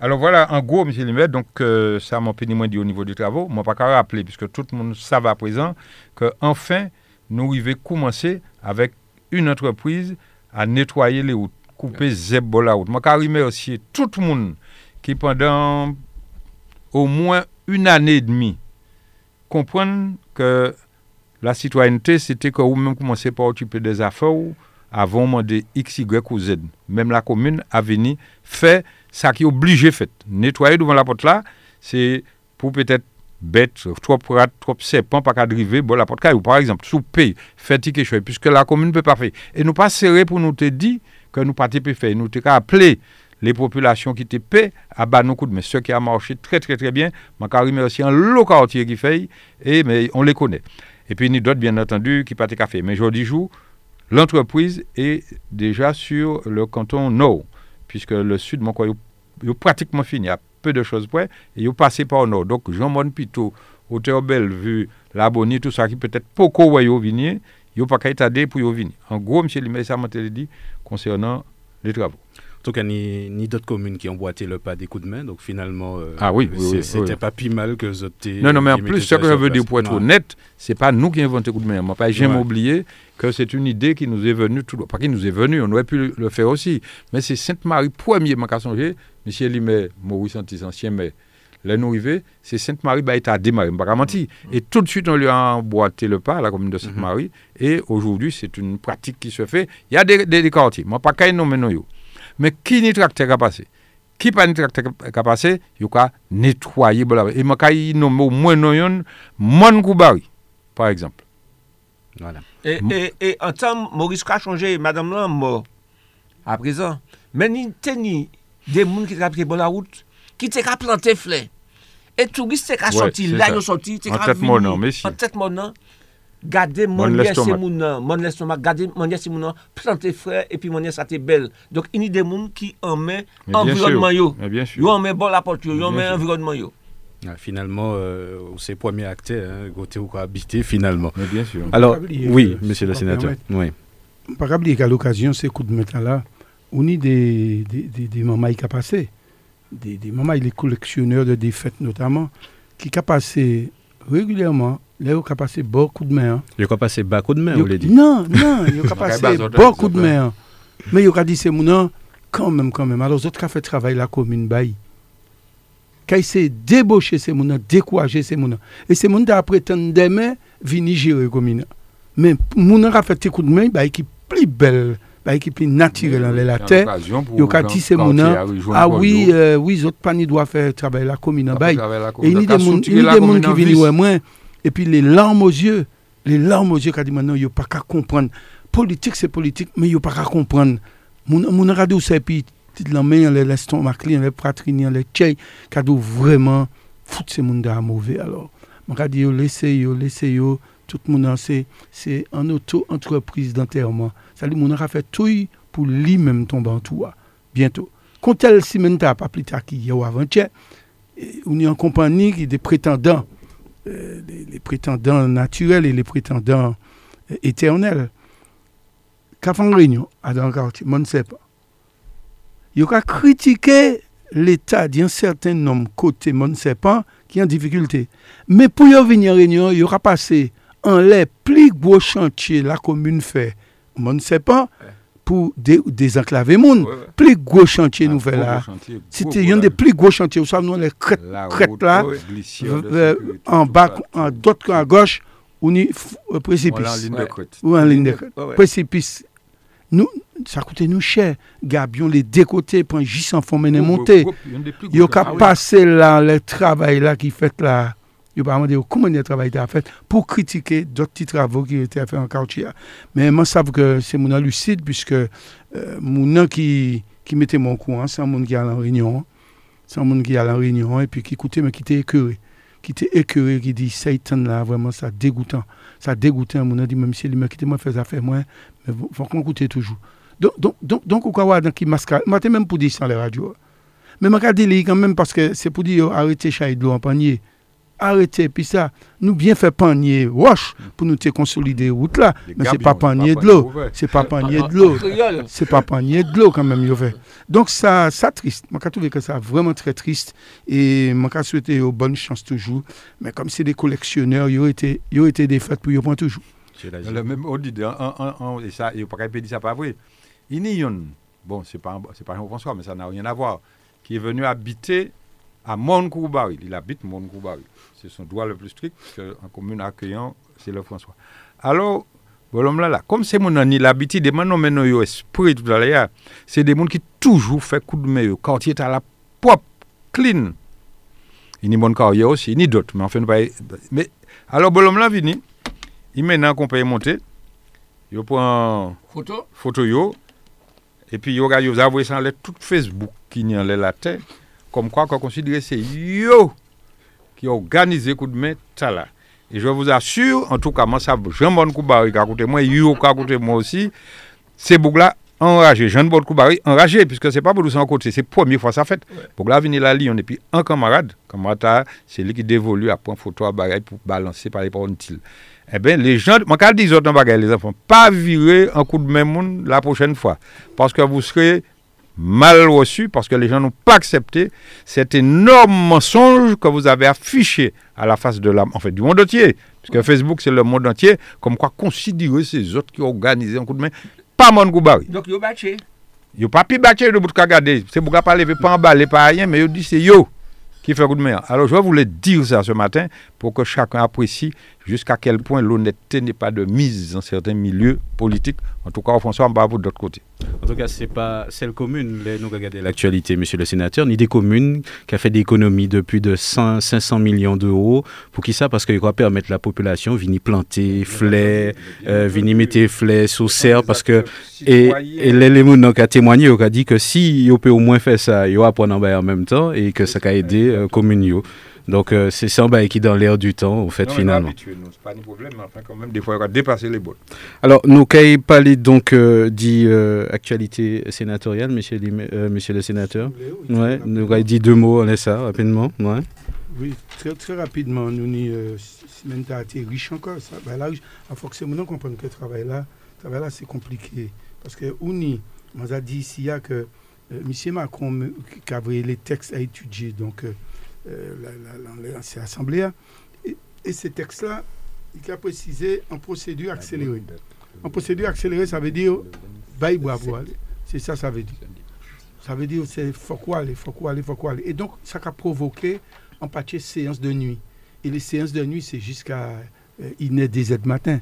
Alors voilà, en gros, M. Limet, donc euh, ça m'a moins dit au niveau des travaux. Moi, pas qu'à rappeler, puisque tout le monde savait à présent, que enfin nous arrivons commencer avec une entreprise à nettoyer les routes, couper zèbre la route. Moi, qu'à remercier tout le monde qui, pendant au moins une année et demie, comprennent que la citoyenneté, c'était que vous même commencez par occuper des affaires avant demander X, Y ou Z. Même la commune a venu faire ça qui est obligé fait. Nettoyer devant la porte là, c'est pour peut-être bête, trop rat, trop serpent, pas qu'à driver, bon la porte caillou, par exemple, sous paye, faire quelque puisque la commune ne peut pas faire. Et nous pas serré pour nous te dire que nous pas te faire. Nous te appeler les populations qui te paient à bas nos coups de mais ce qui a marché très très très bien, je remercie un lot quartier qui fait, et mais on les connaît. Et puis, il y d'autres, bien entendu, qui pas te café. Mais aujourd'hui, jour, l'entreprise est déjà sur le canton Nord, puisque le sud, mon quoi, il est pratiquement fini. Peu de choses près, et est passé par le Nord. Donc, Jean-Mon Pito, Hauteur Belle, vu la Bonnie, tout ça, qui peut-être beaucoup venir, il n'y a pas qu'à pour y venir. En gros, M. Ça m'a dit concernant les travaux. En tout cas, ni, ni d'autres communes qui ont boité le pas des coups de main. Donc finalement, euh, Ah oui, c'était oui. pas plus mal que autres. Non, non, mais en plus, ce que je veux dire pour être Non. honnête, c'est pas nous qui inventons coup de main. Moi, pas jamais Ouais. oublié que c'est une idée qui nous est venue tout Pas qui nous est venue, on aurait pu le faire aussi. Mais c'est Sainte-Marie, premier, songer, M. Limet, Maurice Antis, ancien maire, là, nous arrivés, c'est Sainte-Marie, bah, a démarré, je ne vais pas mentir. Et tout de suite, on lui a emboîté le pas à la commune de Sainte-Marie. Et aujourd'hui, c'est une pratique qui se fait. Il y a des, des, des quartiers. Moi, pas qu'à nommer non, yo. Mais qui n'y tracteur à passer qui pas ni tracteur à passer, il y a nettoyer. bon là. Et moi, quand il nomme au moins non, yon, Mon Koubari, par exemple. Voilà. Et, et, et en temps, Maurice a changé, madame mort. À présent. Mais ni teni des gens qui ont bon la route, qui te ka planté fleur. Et touristes qui ont Ouais, sorti, là, ils ont sorti, te En ka tête vini, monant, messieurs. En tête mon Mon l'estomac. mon nom, mon l'estomac, gardez mon mon nom, planté frère, et puis mon ça te belle. Donc, il y a des gens qui en met environnement yo. Mais bien sûr. Yo en met bon la porte, yo, yo en met environnement yo. Ah, finalement, euh, c'est premier acteur, hein, côté où habité finalement. Mais bien sûr. Alors, oui, que- monsieur le sénateur. Oui. Par oublier qu'à l'occasion, ces coups de métal là, on y des, des, des, des mamans qui ont passé. Des, des mamans, les collectionneurs de défaites notamment, qui a passé régulièrement, là, il a passé beaucoup de main. hein. Il a passé bas coup de Yo- vous l'avez dit. Non, non, il a Bakay passé beaucoup de hein. Mais il a dit, c'est mon quand même, quand même. Alors, les autres qui ont fait travail la commune, bail. Quand il s'est débauché, c'est mon découragé, c'est mon Et c'est mon qui a prétendu demain venir gérer la commune. Mais mon a fait des coups de main, bah, qui plus belle, bah, qui plus naturelle dans la terre. Yo ka ti se mounan, Ah oui, euh, oui, les autres pas ni doivent faire travailler la commune en bail. Et il y a des gens il y a des gens qui viennent ouais moins et puis les larmes aux yeux, les larmes aux yeux qui dit maintenant yo pas qu'à comprendre. Politique c'est politique mais yo pas qu'à comprendre. Mon radio c'est puis la main les l'estomac les poitrines les tchèy qui doit vraiment foutre ces monde mauvais alors. Radio yo laissez laissez tout le monde c'est c'est en auto entreprise d'enterrement. Ça dit mon a fait tout pour lui-même tomber en tout bientôt. Quand elle Simenta pas plus tard qu'hier ou avant-hier, on est en compagnie des prétendants, euh, les, prétendants naturels et les prétendants euh, éternels. Une réunion à dans quartier, ne sais pas. Il a critiqué l'État d'un certain nombre côté, moi ne sais pas, qui est en difficulté. Mais pour y venir en réunion, il aura passé en les plus gros chantiers la commune fait, moi ne sais pas, pou dezenklave moun. Ouais, ouais. Pli gwo chantye nou ve la. Site yon euh, de pli gwo chantye, ou sa nou le kret la, an bak, an dot kan an goch, ou ni precipis. Ou an lin de kret. Precipis. Nou, sa koute nou chè. Gab, yon le dekote, pou an jisan fomene monte. Yo ka pase la, le travay la ki fet la, là qui fait là. Il y a pas demandé comment le travail a fait pour critiquer d'autres petits travaux qui étaient faits en quartier. Mais moi, je sais que c'est mon lucide puisque euh, mon qui, qui mettait mon courant, c'est un monde qui allait en réunion. C'est un monde qui allait en réunion et puis qui écoutait, mais qui était écœuré. Qui était écœuré, qui dit Satan là, vraiment, ça dégoûtant. Ça dégoûtait. Mon a dit, même si lui, quittez moi, faire affaire, moi, mais il faut qu'on écoute toujours. Donc, donc, donc, donc, on peut voir dans qui masque. Moi, t'es même pour dire ça, les radios. Mais je regarde les quand même parce que c'est Arrêtez, puis ça, nous bien fait panier roche pour nous te consolider route là. Mais c'est pas panier de l'eau. C'est pas panier de l'eau. C'est pas panier de l'eau quand même, yo fait. Donc ça, ça triste. Moi, je trouve que ça vraiment très triste. Et moi, je souhaiter aux bonnes chances toujours. Mais comme c'est des collectionneurs, ils ont été, ils ont été des fêtes pour y prendre toujours. Le même on dit, et ça, il pas dire ça pas vrai. Il y a un, bon, c'est pas, un- c'est pas Jean-François, mais ça n'a rien à voir, qui est venu habiter à Moncoubari. Il habite Moncoubari. C'est son droit le plus strict, qu'en commune accueillant, c'est le François. Alors, bon, là, là, comme c'est mon ami, l'habitude, maintenant, maintenant, yo esprit, tout à c'est des gens qui toujours fait coup de main, yo. quartier est à la propre, clean. Il y a carrière aussi, il a d'autres, mais enfin, pas, mais, alors, bon, là, vini, il maintenant qu'on peut monter, il prend Photo photo yo, et puis yo regarde, yo avoué ça en tout Facebook qui n'y en la terre, comme quoi qu'on considère c'est yo qui organise coup de main ça là. Et je vous assure, en tout cas, moi ça, Jean-Bon Koubari qui a coûté moi, yo qui a coûté moi aussi, c'est Bougla enragé, Jean-Bon Koubari enragé, puisque c'est pas pour nous en côté, c'est la première fois ça fait. Bougla venu la Lyon, et puis un camarade, camarade, c'est lui qui dévolue à prendre photo à bagaille pour balancer par les paroles eh bien, les gens, moi, quand je dis autres bagaille, les enfants, pas virer un coup de même monde la prochaine fois. Parce que vous serez mal reçus, parce que les gens n'ont pas accepté cet énorme mensonge que vous avez affiché à la face de la, en fait, du monde entier. Parce que Facebook, c'est le monde entier, comme quoi considérer ces autres qui ont organisé un coup de main. Pas mon Goubari. Donc, yo batché. Yo pas pi battre de bout de. C'est pour pas lever, pas emballer, pas rien, mais yo dit c'est yo qui fait coup de main. Alors je voulais dire ça ce matin pour que chacun apprécie jusqu'à quel point l'honnêteté n'est pas de mise dans certains milieux politiques. En tout cas, François, on va vous de l'autre côté. En tout cas, c'est pas celle commune, nous regardons l'actualité, monsieur le sénateur, ni des communes qui a fait des économies de plus de 100, 500 millions d'euros. Pour qui ça? Parce qu'il va permettre la population venir planter, fleurs, euh, venir mettre fleurs sous serre, parce que et, et gens qui ont témoigné, ils ont dit que si on peut au moins faire ça, ils vont apprendre en même temps et que ça va aider euh, commune. Donc euh, c'est ça un bail qui est dans l'air du temps, au fait, Non, finalement. on est c'est pas un problème, mais enfin, quand même, des fois, il va dépasser les bornes. Alors, nous avons parlé donc euh, dit euh, actualité sénatoriale, monsieur, euh, monsieur le sénateur. Ouais, nous avons dit deux mots, on laisse ça rapidement. Ouais. Oui, très, très rapidement, nous ni euh, semaine a été riche encore. Ça. Ben là, il faut que c'est maintenant comprendre que le travail là, travail là, c'est compliqué. Parce que on y, on a dit ici il y a que euh, M. Macron qui avait les textes à étudier, donc euh, euh, l'ancienne assemblée. Et, et ces textes-là, il a précisé en procédure accélérée. En procédure accélérée, ça veut dire bail bravo. C'est ça, ça veut dire. Ça veut dire c'est faut quoi aller, faut quoi aller, faut quoi aller. Et donc, ça a provoqué en partie séance de nuit. Et les séances de nuit, c'est jusqu'à euh, il naît des aides matin.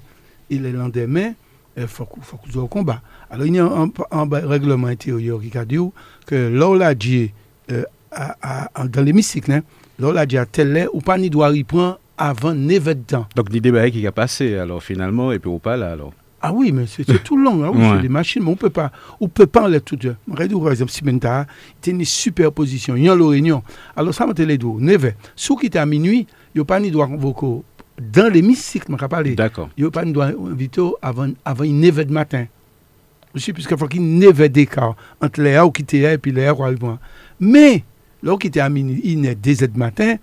Et le lendemain, il faut qu'on au combat. Alors, il y a un, un règlement intérieur qui a dit que l'on l'a dit euh, dans l'hémicycle, hein, l'on l'a dit tel ou pas, ni doit y prendre avant 9 temps. Donc, l'idée qui a passé, alors finalement, et puis ou pas là, alors ah oui, mais c'est tout long. Hein, oui, C'est des machines, mais on peut pas. On peut pas enlever tout. Regardez, par exemple, Simenta, il y a une superposition. Il y a réunion. Alors, ça m'a les deux. 9 Sous qui à minuit, il n'y a pas ni droit convoquer dans l'hémicycle, je parler. D'accord. Il n'y a pas ni droit inviter avant, avant 9 de matin. Aussi, puisqu'il faut qu'il y ait 9 d'écart entre les A qui étaient et puis les A qui Mais, là, qui était à minuit, il est 2 de matin,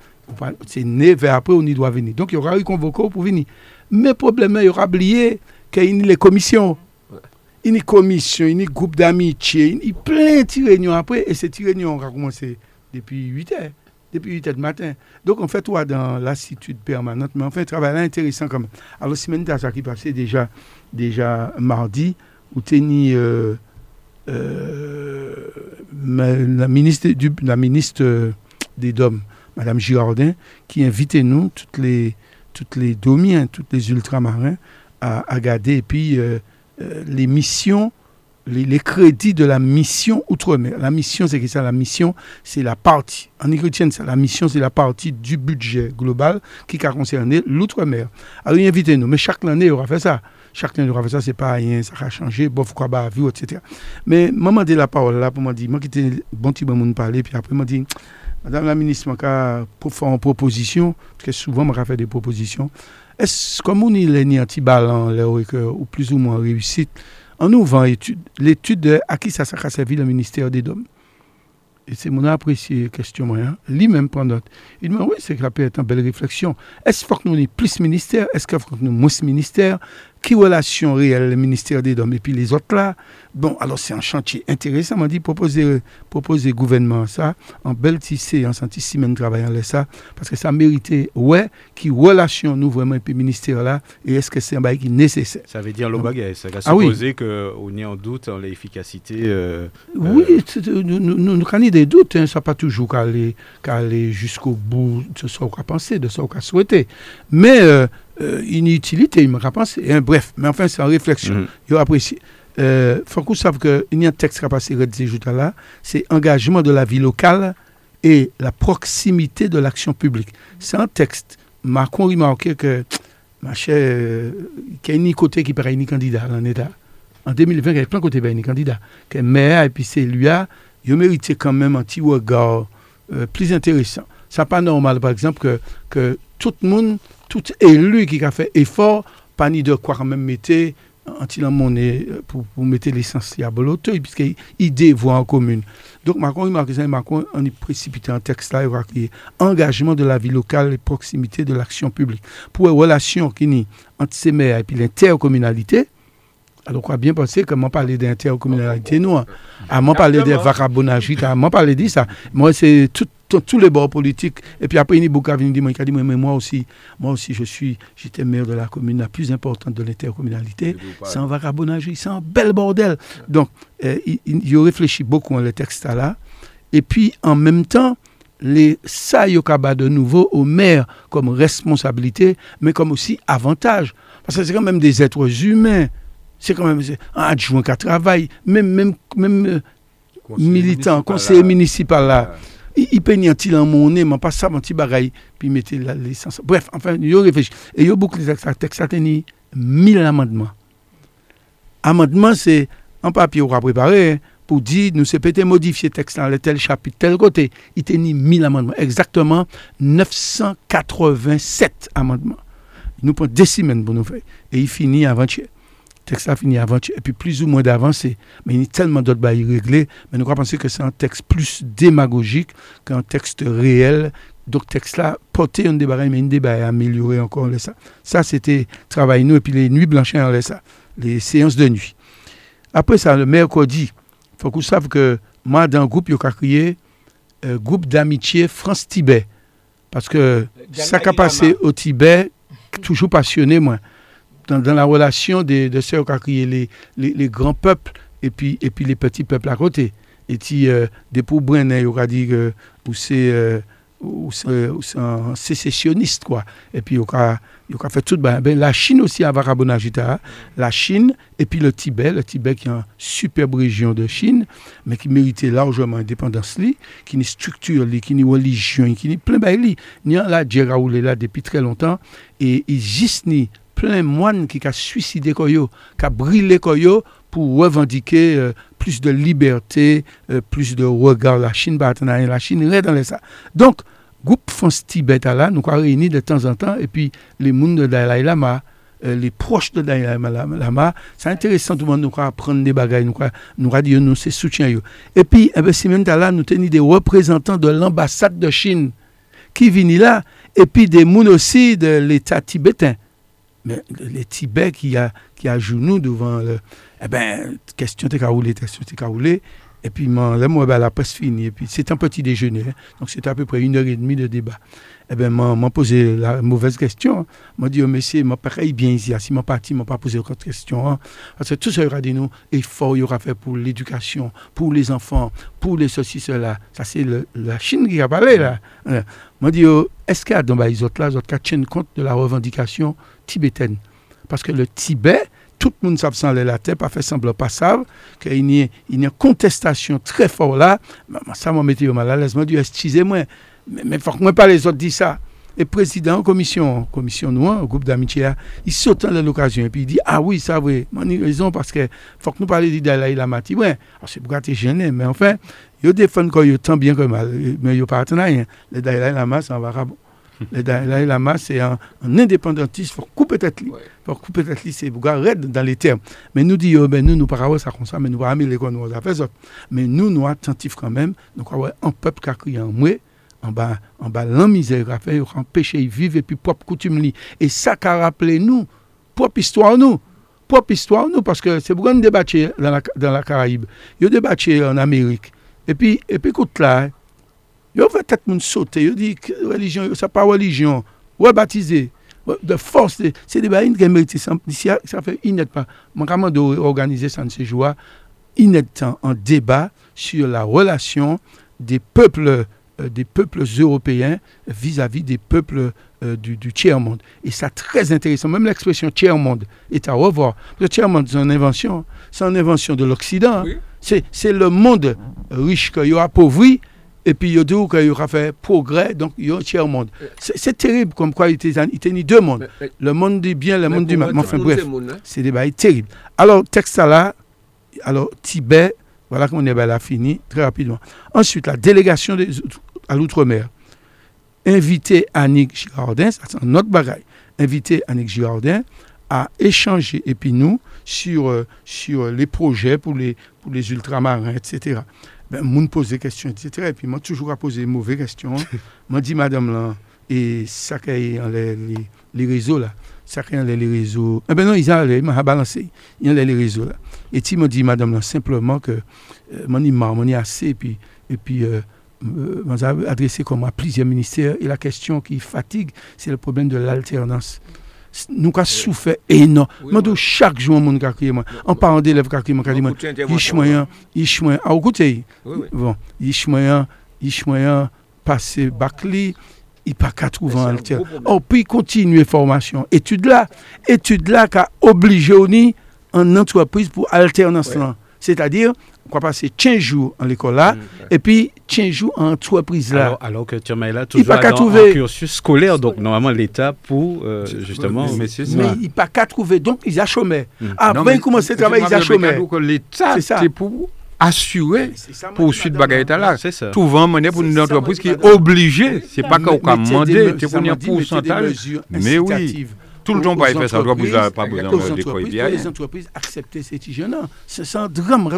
c'est 9 après, on y doit venir. Donc, il y aura eu convoqué pour venir. Mais, problème, il y aura oublié qu'il y a les commissions. Il y a une commission, il y a un groupe d'amitié, il y a plein de réunions après. Et ces réunions ont commencé depuis 8 heures depuis 8 heures du matin. Donc, on fait, toi, dans lassitude permanente, mais on fait un travail intéressant quand même. Alors, semaine ça qui passait déjà, déjà mardi, où tu euh, euh, la ministre, la ministre des Dômes, Mme Girardin, qui invitait nous, toutes les, toutes les domiens, toutes les ultramarins, à, à garder, et puis euh, euh, les missions les, crédits de la mission Outre-mer. La mission, c'est que ça, la mission, c'est la partie. En écriture, ça, la mission, c'est la partie du budget global qui a concerné l'Outre-mer. Alors, invitez-nous, mais chaque année, il aura fait ça. Il aura fait ça, c'est pas rien, ça a changé, bof, quoi, bah, vu, etc. Mais, maman dit la parole là pour me dire, moi qui étais bon petit moment parler, puis après, m'a dit, Madame la ministre, pour faire une proposition, parce que souvent, je fait des propositions. Est-ce comme on est ni anti-ballon, ou plus ou moins réussite, en ouvrant l'étude à qui ça a servi le ministère des Dômes? Et c'est mon apprécié question moyen. Lui-même prend note. Il me dit, oui, c'est que peut être une belle réflexion. Est-ce qu'il faut que nous ayons plus ministère? Est-ce qu'il faut que nous ayons moins ministère? Qui relation réelle le ministère des Dames et puis les autres là? Bon, alors c'est un chantier intéressant. On dit proposer, proposer gouvernement ça, en belle tissé, en senti semaine travaillant ça, parce que ça méritait, ouais, qui relation nous vraiment et puis ministère là, et est-ce que c'est un bail qui est nécessaire? Ça veut dire le bagage, ça va supposer ah, oui. qu'on est en doute en l'efficacité. Euh, oui, euh... nous, nous, nous, avons des doutes, hein, ça pas toujours qu'à aller, aller jusqu'au bout de ce qu'on a pensé, de ce qu'on a souhaité. Mais euh, euh, inutilité, il me pense. Et, bref, mais enfin, c'est en réflexion. Mm -hmm. Il apprécié. Euh, faut qu'on sache qu'il y a un texte qui a passé là, c'est engagement de la vie locale et la proximité de l'action publique. C'est un texte. Macron remarqué que, ma chère, euh, qu'il y a un côté qui paraît ni candidat en État. En 2020, il y a plein de côtés qui candidat. Que maire, et puis c'est lui, il méritait quand même un petit regard euh, plus intéressant. C'est pas normal, par exemple, que, que tout le monde tout élu qui a fait effort, pas ni de quoi quand même mettre anti monnaie euh, pour, pour mettre l'essentiel à l'auto, puisqu'il idée voix en commune. Donc, Macron, il marque Macron, on est précipité en texte là, il va créer engagement de la vie locale et proximité de l'action publique. Pour une relation qui est entre ces maires et puis l'intercommunalité, alors, on a bien pensé comment parler d'intercommunalité, nous. Hein. À m'en parler de vagabondage, à m'en parler de ça. Moi, c'est tout tous les bords politiques. Et puis après, il y a dit, mais moi aussi, moi aussi, je suis, j'étais maire de la commune la plus importante de l'intercommunalité. C'est un vagabondage, c'est un bel bordel. Donc, euh, il, il, réfléchit beaucoup à le texte là. Et puis, en même temps, les ça de nouveau au maire comme responsabilité, mais comme aussi avantage. Parce que c'est quand même des êtres humains. C'est quand même un adjoint qui travaille, même, même, même euh, militant, conseiller municipal là il y en monnaie, mais pas ça, mon petit bagaille, puis mettre la licence. Bref, enfin, il réfléchit. Et il beaucoup de textes, ça tenir 1000 amendements. Amendement, c'est un papier qu'on a préparé hein, pour dire, nous c'est peut-être modifier texte dans tel chapitre, tel côté. Il tenait 1000 amendements, exactement 987 amendements. Il nous prend des semaines pour nous faire. Et il finit avant-hier texte a fini avant, et puis plus ou moins d'avancée. Mais il y a tellement d'autres bails réglés, mais nous croyons penser que c'est un texte plus démagogique qu'un texte réel. Donc, texte-là, porter un débat, mais un débat améliorer encore. Ça, ça c'était travail nous, et puis les nuits blanches, ça, les séances de nuit. Après ça, le mercredi, il faut qu'on sache que moi, dans le groupe, il y a créé un groupe d'amitié France-Tibet. Parce que ça qui a passé au Tibet, toujours passionné, moi. Dans, la relation de, de qui ont créé les, les, grands peuples et puis, et puis les petits peuples à côté. Et puis, euh, des a dit que ou c'est euh, ou c'est un sécessionniste, quoi. Et puis, il a, a fait tout. Ben, ben, la Chine aussi, à Varabonajita, la Chine et puis le Tibet, le Tibet qui est une superbe région de Chine, mais qui méritait largement indépendance, li, qui a une structure, qui a une religion, qui a plein de choses. Il y a là, Djera là, depuis très longtemps, et il existe ni plein moines qui ont suicidé qui ont brûlé pour revendiquer euh, plus de liberté, euh, plus de regard. La Chine, la Chine, est dans ça. Donc, groupe France Tibet là, nous réunis de temps en temps, et puis les mondes de Dalai Lama, euh, les proches de Dalai Lama, c'est intéressant, tout le monde nous apprendre des bagages, nous nous dit, nous, c'est soutien. Et puis, eh ben, c'est même là, nous tenons des représentants de l'ambassade de Chine qui viennent là, et puis des mouns aussi de l'État tibétain. Les Tibet qui a, qui a genoux devant le. Eh ben, question t'es roulé, question t'es roulé. Et puis, moi, là, moi, ben, la presse finie. Et puis, c'est un petit déjeuner. Donc, c'est à peu près une heure et demie de débat. Eh moi, m'a posé la mauvaise question. M'a dit, oh, monsieur, m'a pareil bien ici. Si m'a parti, m'a pas posé autre question. hein. Parce que tout ça, il y aura des nous, efforts, il y aura fait pour l'éducation, pour les enfants, pour les ceci, cela. Ça, c'est la Chine qui a parlé, là. Euh, M'a dit, est-ce qu'il y a dans là, les autres qui tiennent compte de la revendication tibétaine? Parce que le Tibet, tout le monde savent la tête, pas fait semblant pas savent, qu'il y a une contestation très forte là. Ça m'a mis mal à l'aise. Dit, excusez-moi, mais il faut que moi les autres disent ça. Et président, commission, commission noire, groupe d'amitié, il saute dans l'occasion et puis il dit Ah oui, ça oui, moi raison parce que faut que nous parlions du Dalai Lama. Ouais, alors c'est pour t'es gêné, mais enfin, il défend quand il tant bien que mal, mais il pas rien. Le Dalai Lama, c'est un varabout. Le Dalai Lama, c'est un, un indépendantiste, il faut couper tête lui. faut couper tête lui, c'est pour raide dans les termes. Mais nous disons, ben nous, nous parlons ça comme ça, mais nous pas les quoi nous avons fait. Mais nous, nous attentifs quand même, nous croyons un peuple qui a crié en moi, en bas, en bas, l'en misère, a fait, empêcher de vivre et puis propre coutume li. Et ça qu'a rappelé nous, propre histoire nous, propre histoire nous, parce que c'est pour nous débattre dans la, dans la Caraïbe, il y a débattu en Amérique. Et puis, et puis écoute là, il fait peut-être moun il dit que religion, ça pas religion, ouais baptisé, ouais, de force, de- c'est des bains qui méritent, ça, ça ça fait inet pas. Mon commande organiser ça de ces jours, inet en, en débat sur la relation des peuples euh, des peuples européens vis-à-vis des peuples euh, du, du tiers-monde. Et ça, très intéressant. Même l'expression tiers-monde est à revoir. Le tiers-monde, c'est une invention. C'est une invention de l'Occident. Oui. C'est c'est le monde riche qu'il a appauvri. Et puis, il a dit qu'il aura fait progrès. Donc, il y a un tiers-monde. C'est c'est terrible comme quoi il ni deux mondes. Mais- Le monde du bien, le monde du mal. Enfin, monde, bref. c'est monde, hein. C'est des bails terribles. Alors, texte là, alors Tibet, voilà qu'on est ben, là fini très rapidement. Ensuite, la délégation des à l'outre-mer. Inviter Annick Girardin, c'est un autre bagaille. Inviter Annick Girardin à échanger, et puis nous, sur, euh, sur les projets pour les, pour les ultramarins, etc. Ben, moun pose des questions, etc. Et puis moi, toujours à poser des mauvaises questions. moi, dit madame là, et ça qui est dans les, réseaux ça les réseaux. Eh ben non, ils ont ils balancé. Il y a les réseaux. Et tu me dit, madame, simplement que euh, mon imam, mon assez, et puis, puis euh, euh, m'ont adressé comme à plusieurs ministères. Et la question qui fatigue, c'est le problème de l'alternance. Nous avons souffert énormément. Oui, chaque jour, mon gars, moi, en parlant d'élèves, qui m'ont dit, Beaucoup de interventions. Ishmoyen, Ishmoyen, ah, écoutez, bon, passé Bakli, il pas trouver Mais c'est un alter. Oh, puis continuer formation. Étude là, étude là qui a obligé en entreprise pour alternance là. C'est-à-dire, on va passer 15 jours en l'école là, Mm, et puis 15 jours en entreprise là. Alors, alors que Tchamaïla, Il toujours pas dans trouver. un cursus scolaire, donc normalement l'État pour euh, justement. Mais ça. mais il pas qu'à trouver, donc ils a chômé. Mm. Après, il commence à travailler, ils a chômé. que l'État, C'est pour assurer poursuite madame, bagaille là. C'est ça. Tout vend monnaie pour une entreprise qui est obligée. C'est pas qu'on a demandé, des c'est pour un pourcentage. Mais oui. Tout le temps, aux pas faire ça. Pas entreprises, besoin de entreprises, les entreprises accepter ces petits jeunes. C'est c'est un drame.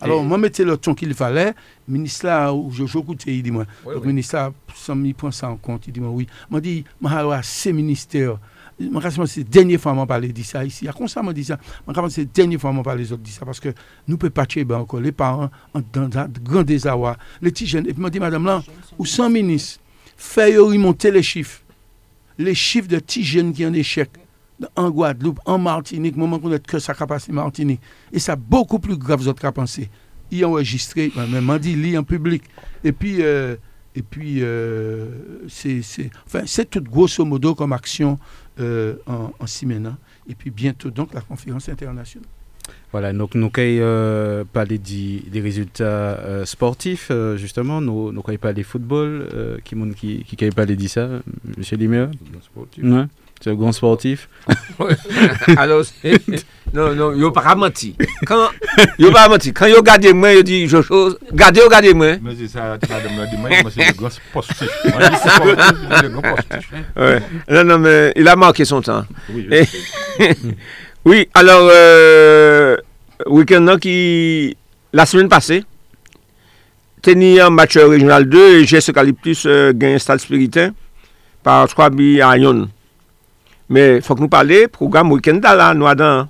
Alors, moi, mettez le ton qu'il fallait. Le ministre là, où je joue il dit moi. Le ministre là, sans m'y prendre ça en compte, il dit moi, oui. Moi, dit, moi, alors, à ces ministères. Moi, c'est la dernière fois que je parle de ça ici. À quoi ça m'a dit ça c'est la dernière fois que je parle des autres de ça parce que nous ne pouvons pas tuer ben, encore les parents en- dans un grand désarroi. Les petits jeunes. Et puis, moi, dit, madame là, ou sans ministre, fait remonter les chiffres. Les chiffres de petits qui en échec en Guadeloupe, en Martinique, moment qu'on est que ça a passé Martinique. Et ça beaucoup plus grave, vous avez pensé. Il a enregistré, même dit, lit en public. Et puis, euh, et puis euh, c'est enfin, tout grosso modo comme action euh, en, en. Et puis bientôt, donc, la conférence internationale. Voilà, donc nous avons euh, parlé des, des résultats euh, sportifs, euh, justement, nous avons parlé des football, euh, qui qui qui, qui parlé de ça, M. Limer Ouais, c'est un grand sportif. Alors, non, non, il pas menti. Quand il pas menti, quand il regarde moi, il dit je chose, regardez, regardez moi. Mais c'est ça, madame l'a dit, moi, moi, c'est le grand sportif. Je. Ouais. Non, non, mais il a marqué son temps. Oui, Et- Oui, alors, euh, week-end qui, la semaine passée, tenu un match régional 2 et ce Eucalyptus euh, gagné Stade Spiritain par 3 billes à Lyon. Mais il faut que nous parlions, programme week-end là, nous avons.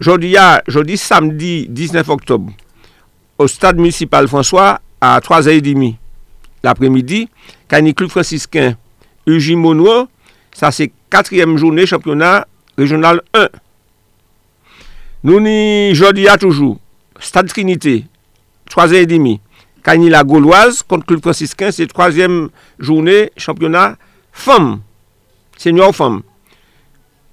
Jeudi, à- jeudi, samedi 19 octobre, au stade municipal François à 3h30 l'après-midi, Cani Club franciscain Eugene Monroe, ça c'est quatrième journée championnat régional 1. Nous ni jeudi à toujours, Stade Trinité, 3h30. Cagny la Gauloise contre Club franciscain, c'est troisième journée championnat femmes, senior femmes.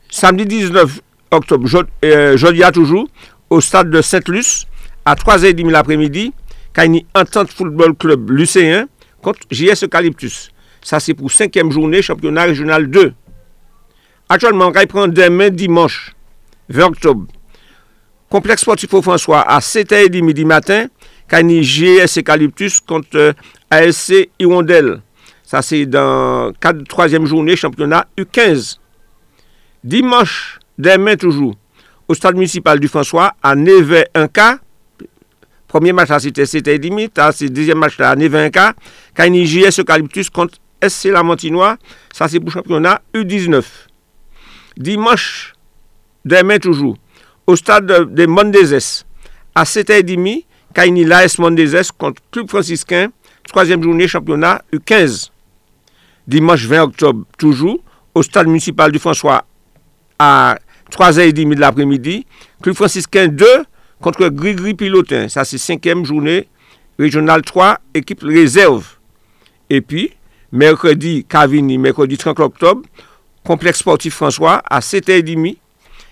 Samedi 19 octobre, euh, jeudi à toujours, au stade de Sainte-Luce, à 3h30 l'après-midi, Cagny Entente Football Club Lucéen contre JS Eucalyptus. Ça, c'est pour cinquième journée championnat régional 2. Actuellement, on prend demain dimanche, 20 octobre. Complexe sportif au François à 7h30 du matin, Cani GS Eucalyptus contre euh, ASC Hirondelle. Ça, c'est dans de troisième journée championnat U15. Dimanche, demain toujours, au stade municipal du François, à Neve 1K. Premier match, là, c'était 7h30. Là, c'est deuxième match, là, à Neve 1K. Cani GS Eucalyptus contre SC Lamontinois. Ça, c'est pour championnat U19 dimanche, demain toujours, au stade de- Mondezes, à 7h30, Kaini l'AS Mondezes contre Club franciscain, troisième journée championnat U15. Dimanche 20 octobre, toujours, au stade municipal du François, à 3h30 de l'après-midi, Club franciscain 2 contre Grigri Pilotin. Ça, c'est cinquième journée régionale 3, équipe réserve. Et puis, mercredi, Cavini, mercredi 30 octobre, complexe sportif François à 7h30.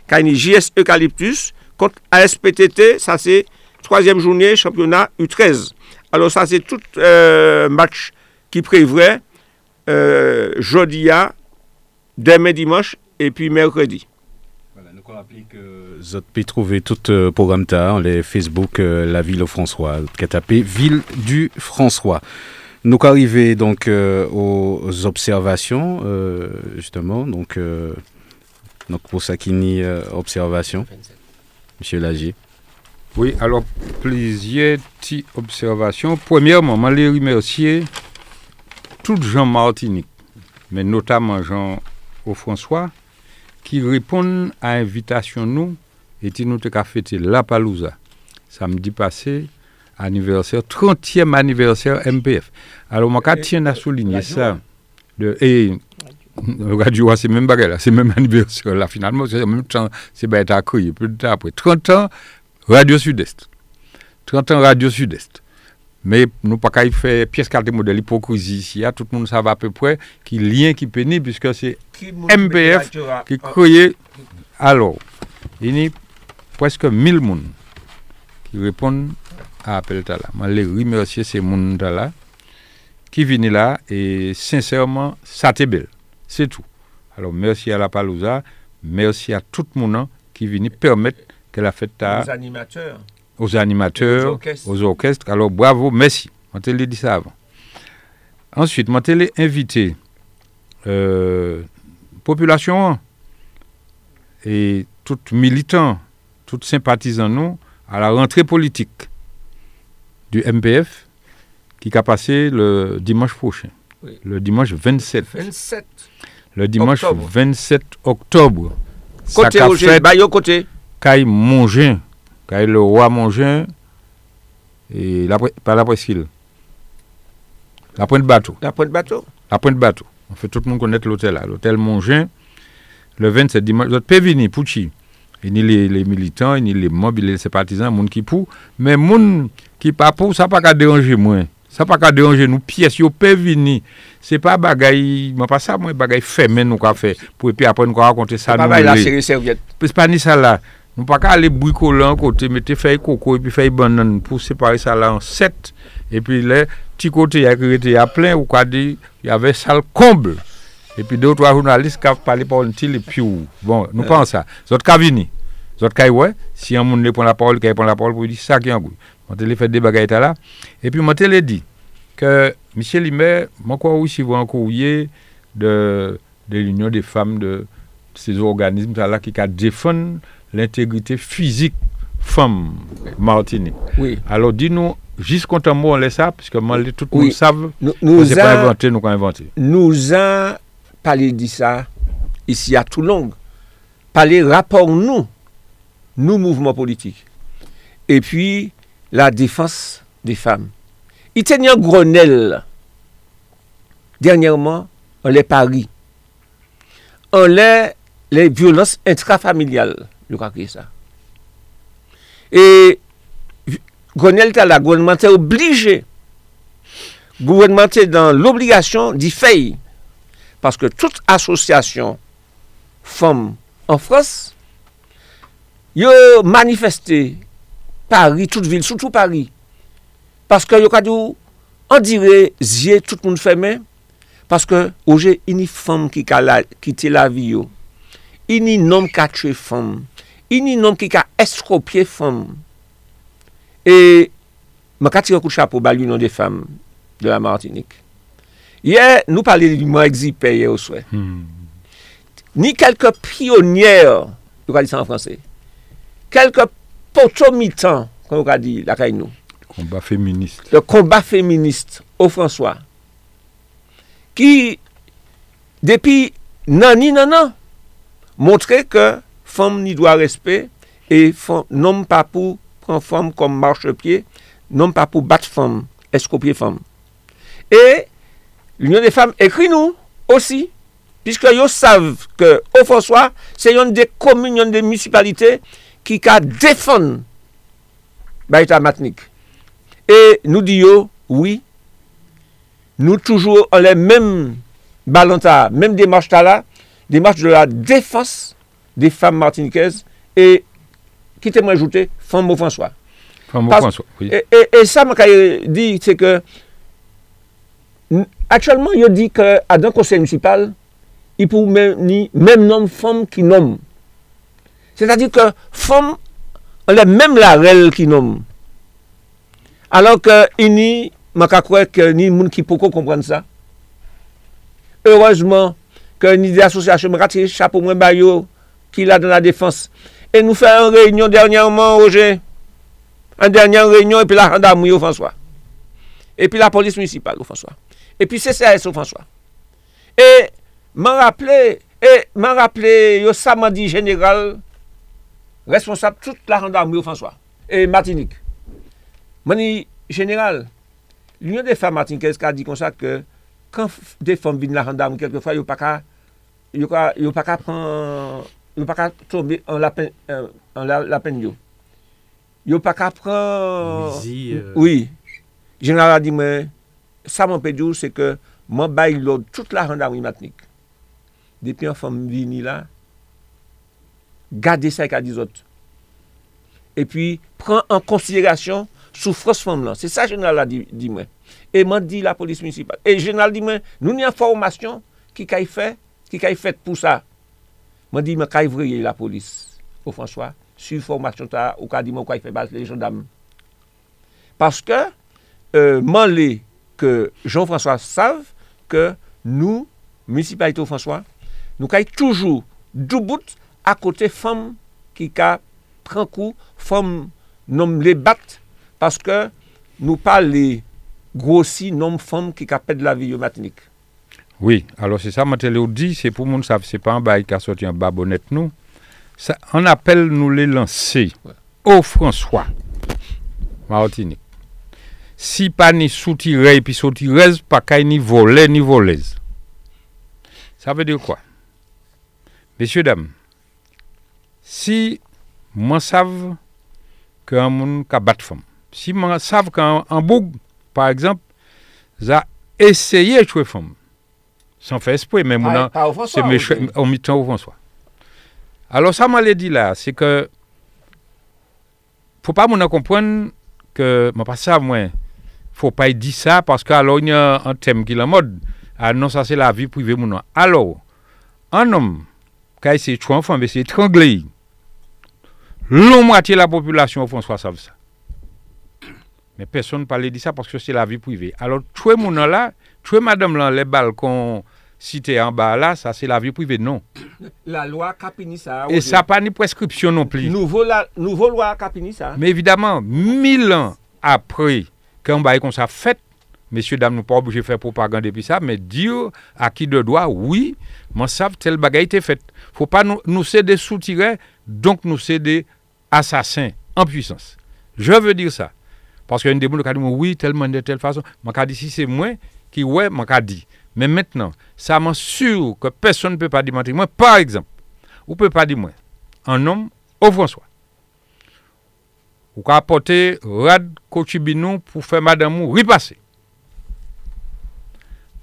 Kani JS Eucalyptus contre ASPTT, ça c'est troisième journée championnat U13. Alors ça c'est tout euh, match qui prévoit euh, jeudi à demain dimanche et puis mercredi. Voilà, nous on rappelle que vous pouvez trouver tout le programme tard, les Facebook euh, La Ville au François, qui Ville du François. Nous arrivons donc euh, aux observations, euh, justement, donc, euh, donc pour n'y euh, observation, Monsieur Lagier. Oui, alors, plusieurs petites observations. Premièrement, je les remercier tous gens Martinique, mais notamment Jean François, qui répondent à l'invitation nous et qui nous avons fêté la Palouza samedi passé, anniversaire, 30e anniversaire MPF. Alors, moi, je tiens à souligner ça. De, et Radio, c'est même bagarre là, c'est même anniversaire là, finalement, c'est en même temps, c'est bien accueilli. De temps après, 30 ans, Radio Sud-Est. 30 ans Radio Sud-Est. Mais nous pas qu'à y faire pièce carte modèle hypocrisie ici, hein, tout le monde savait à peu près qui lien qui pénible puisque c'est MPF qui croyait. Alors, il y a presque 1000 personnes qui répondent à appel là. Je les remercier ces gens qui viennent là et sincèrement, ça t'est belle. C'est tout. Alors, merci à la Palouza, merci à tout le monde qui vient permettre que la fête à Les animateurs. aux animateurs, Aux aux orchestres. orchestres. Alors bravo, merci. Je te dit ça avant. Ensuite, je te l'ai invité euh, population et tout militant, tout sympathisant nous à la rentrée politique du MPF qui a passé le dimanche prochain, Oui. le dimanche 27. 27. Le dimanche Octobre. 27 octobre. Côté Roger, Bayo côté. Caille Mongin, Caille le roi Mongin, et la, pas la presqu'île. La pointe bateau. La pointe bateau. La pointe bateau. On fait tout le monde connaître l'hôtel là. L'hôtel Mongin, le 27 dimanche. Venir, pour chi. Et ni les, les militants, ni les membres, ni les sympathisants, moun qui pour. Mais moun qui pas pour, ça pas qu'à déranger moi. Ça pas qu'à déranger nous. Pièces, yo peut venir. C'est pas bagaille, moi pas ça, moi, bagaille fermé nous qu'a fait. Pour et puis après nous raconter ça. Pas nous, serviette. c'est pas ni ça là. Nous pas qu'à aller bricoler côté, mettre feuille coco et puis feuille banane pour séparer ça là en sept. Et puis là, petit côté, il y a plein, ou quoi dit, il y avait comble. Et puis deux ou trois journalistes qui ont parlé par et puis. Bon, nous pensons ça. Zot ka vini. Zot ka ouais, si un monde prend la parole, qui prend la parole pour dire ça qui en goût. Te les fait des bagailles là. Et puis moi l'ai dit que Michel Limer, moi quoi aussi voit un courrier de, de l'Union des femmes de ces organismes là qui a défendre l'intégrité physique femme Martinique. Oui. Alors dis-nous, jusqu'à mot on laisse ça, puisque moi, tout le Oui. monde savent, Nous, nous nous c'est pas a, inventé, nous qu'on inventé. nous a parlé de ça ici à Toulon. Parler rapport nous, nous mouvements politiques. Et puis la défense des femmes. Il tenait un Grenelle dernièrement on les paris. On les, les violences intrafamiliales. Je crois que c'est ça. Et Grenelle était là, le gouvernement était obligé le gouvernement est dans l'obligation d'y faire. Paske tout asosyasyon fom an Frans, yo manifesté Paris, tout vil, soutou Paris. Paske yo kadou an dire zye tout moun fèmè, paske ouje ini fom ki, ki te la vi yo. Ini nom ka tue fom. Ini nom ki ka eskopye fom. E, mwen kati yo kou chapo bali nan de fam de la Martinique. Hier, nous parlions du mois exipé hier au soir. Hmm. Ni quelques pionnières, on va dire ça en français, quelques potomitans, comme on va dire, la caille nous, Combat féministe. le combat féministe au François, qui, depuis nani nanan, montrait que femme n'y doit respect et non pas pour prendre femme comme marchepied, non pas pour battre femme, escopier femme. Et l'Union des femmes écrit nous aussi, puisque ils savent que au François, c'est une des communes, une des municipalités qui a défendre l'État matinique. Et nous disons, oui, nous toujours en les mêmes ballons, même démarches là, démarche de la défense des femmes martiniquaises et, quittez-moi ajouter, femmes au François. Femme au François. Oui. Et, et, et ça, je dit, c'est que Aktuellement, yo di ke adan konsey municipal, i pou men ni men nom fom ki nom. Se ta di ke fom, an le men la rel ki nom. Alon ke ini, maka kwe ke ni moun ki poko kompren sa. Heurezman, ke ni de asosyasyon mrati, chapo mwen bayo, ki la dan la defans. E nou fè an reynyon dernyanman, Roger. An dernyan reynyon, epi la randa mouyo, François. Epi la polis municipal, François. Et puis CCAS au François. Et m'en rappelé, et m'en rappelé, yo samedi général, responsable toute la gendarmerie au François. Et Martinique. Mani général, l'Union des femmes martiniquaises a dit comme ça que quand f- des femmes viennent la gendarmerie, quelquefois, yo pas qu'à yo pas yo pas qu'à prendre yo pas qu'à tomber en la peine euh, en la, la peine yo. Yo pas qu'à prendre Louisie, euh, oui. Général a dit, mais sa mwen pe diyo se ke mwen bay lòd tout la randa wimatnik. Depi an fòm vini la, gade sa ek a dizot. E pi, pren an konsiderasyon soufros fòm lan. Se sa jenal la di, di mwen. E mwen di la polis municipal. E jenal di mwen, nou ni an formasyon ki kay fè, ki kay fèt pou sa. Mwen di mwen kay vreye la polis. Ou François, su formasyon ta, ou ka di mwen kay fè bas le jondam. Paske, euh, mwen le que Jean-François savent que nous, municipalité François, nous avons toujours du bout à côté femmes qui prend coup, femmes nomme les battent parce que nous pas les grossis nomme femmes qui de la vie au Martinique. Oui, alors c'est ça, Matéléo dit, c'est pour moun savent, c'est pas un bail qui a sorti un babonnette nous. Ça, on appelle nous les lancer au François, Martinique. Si pas ni soutiré puis soutirez, pas qu'à ni voler ni voleuse. Ça veut dire quoi? Messieurs, dames, si moi savent qu'un monde qui bat femme, si moi savent qu'un un boug, par exemple, a essayé de tuer femme, sans faire esprit, mais mon Pas au c'est méchant au mi-temps au François. Alors ça m'a dit là, c'est que faut pas mon comprendre que moi pas ça moi. Faut pas dire ça parce que alors il y a un thème qui est la mode. Ah non ça c'est la vie privée mon. Alors un homme qui a essayé de tuer un enfant, mais c'est étranglé. L'on moitié de la population François savent ça. Mais personne ne parlait de ça parce que c'est la vie privée. Alors, tuer mon là, tuer madame là, les balcons cités en bas là, ça c'est la vie privée, non. La loi Capini ça. Et ça pas ni prescription non plus. Nouveau, la, nouveau loi Capini ça. Mais évidemment, mille ans après qu'on bail comme ça fait, messieurs, dames, nous pas obligés de faire propagande depuis ça, mais dire à qui de droit, oui, moi savent tel bagaille était fait. Faut pas nous, nous céder sous-tirés, donc nous céder assassins en puissance. Je veux dire ça. Parce qu'il y a une gens qui dit, oui, tellement de telle façon. Je dit, si c'est moi qui, ouais, je dit. Mais maintenant, ça m'assure que personne ne peut pas dire. Moi, par exemple, vous ne pouvez pas dire moi, un homme au François. Ou ka apporter rad kochibinou pour faire madame ou repasser.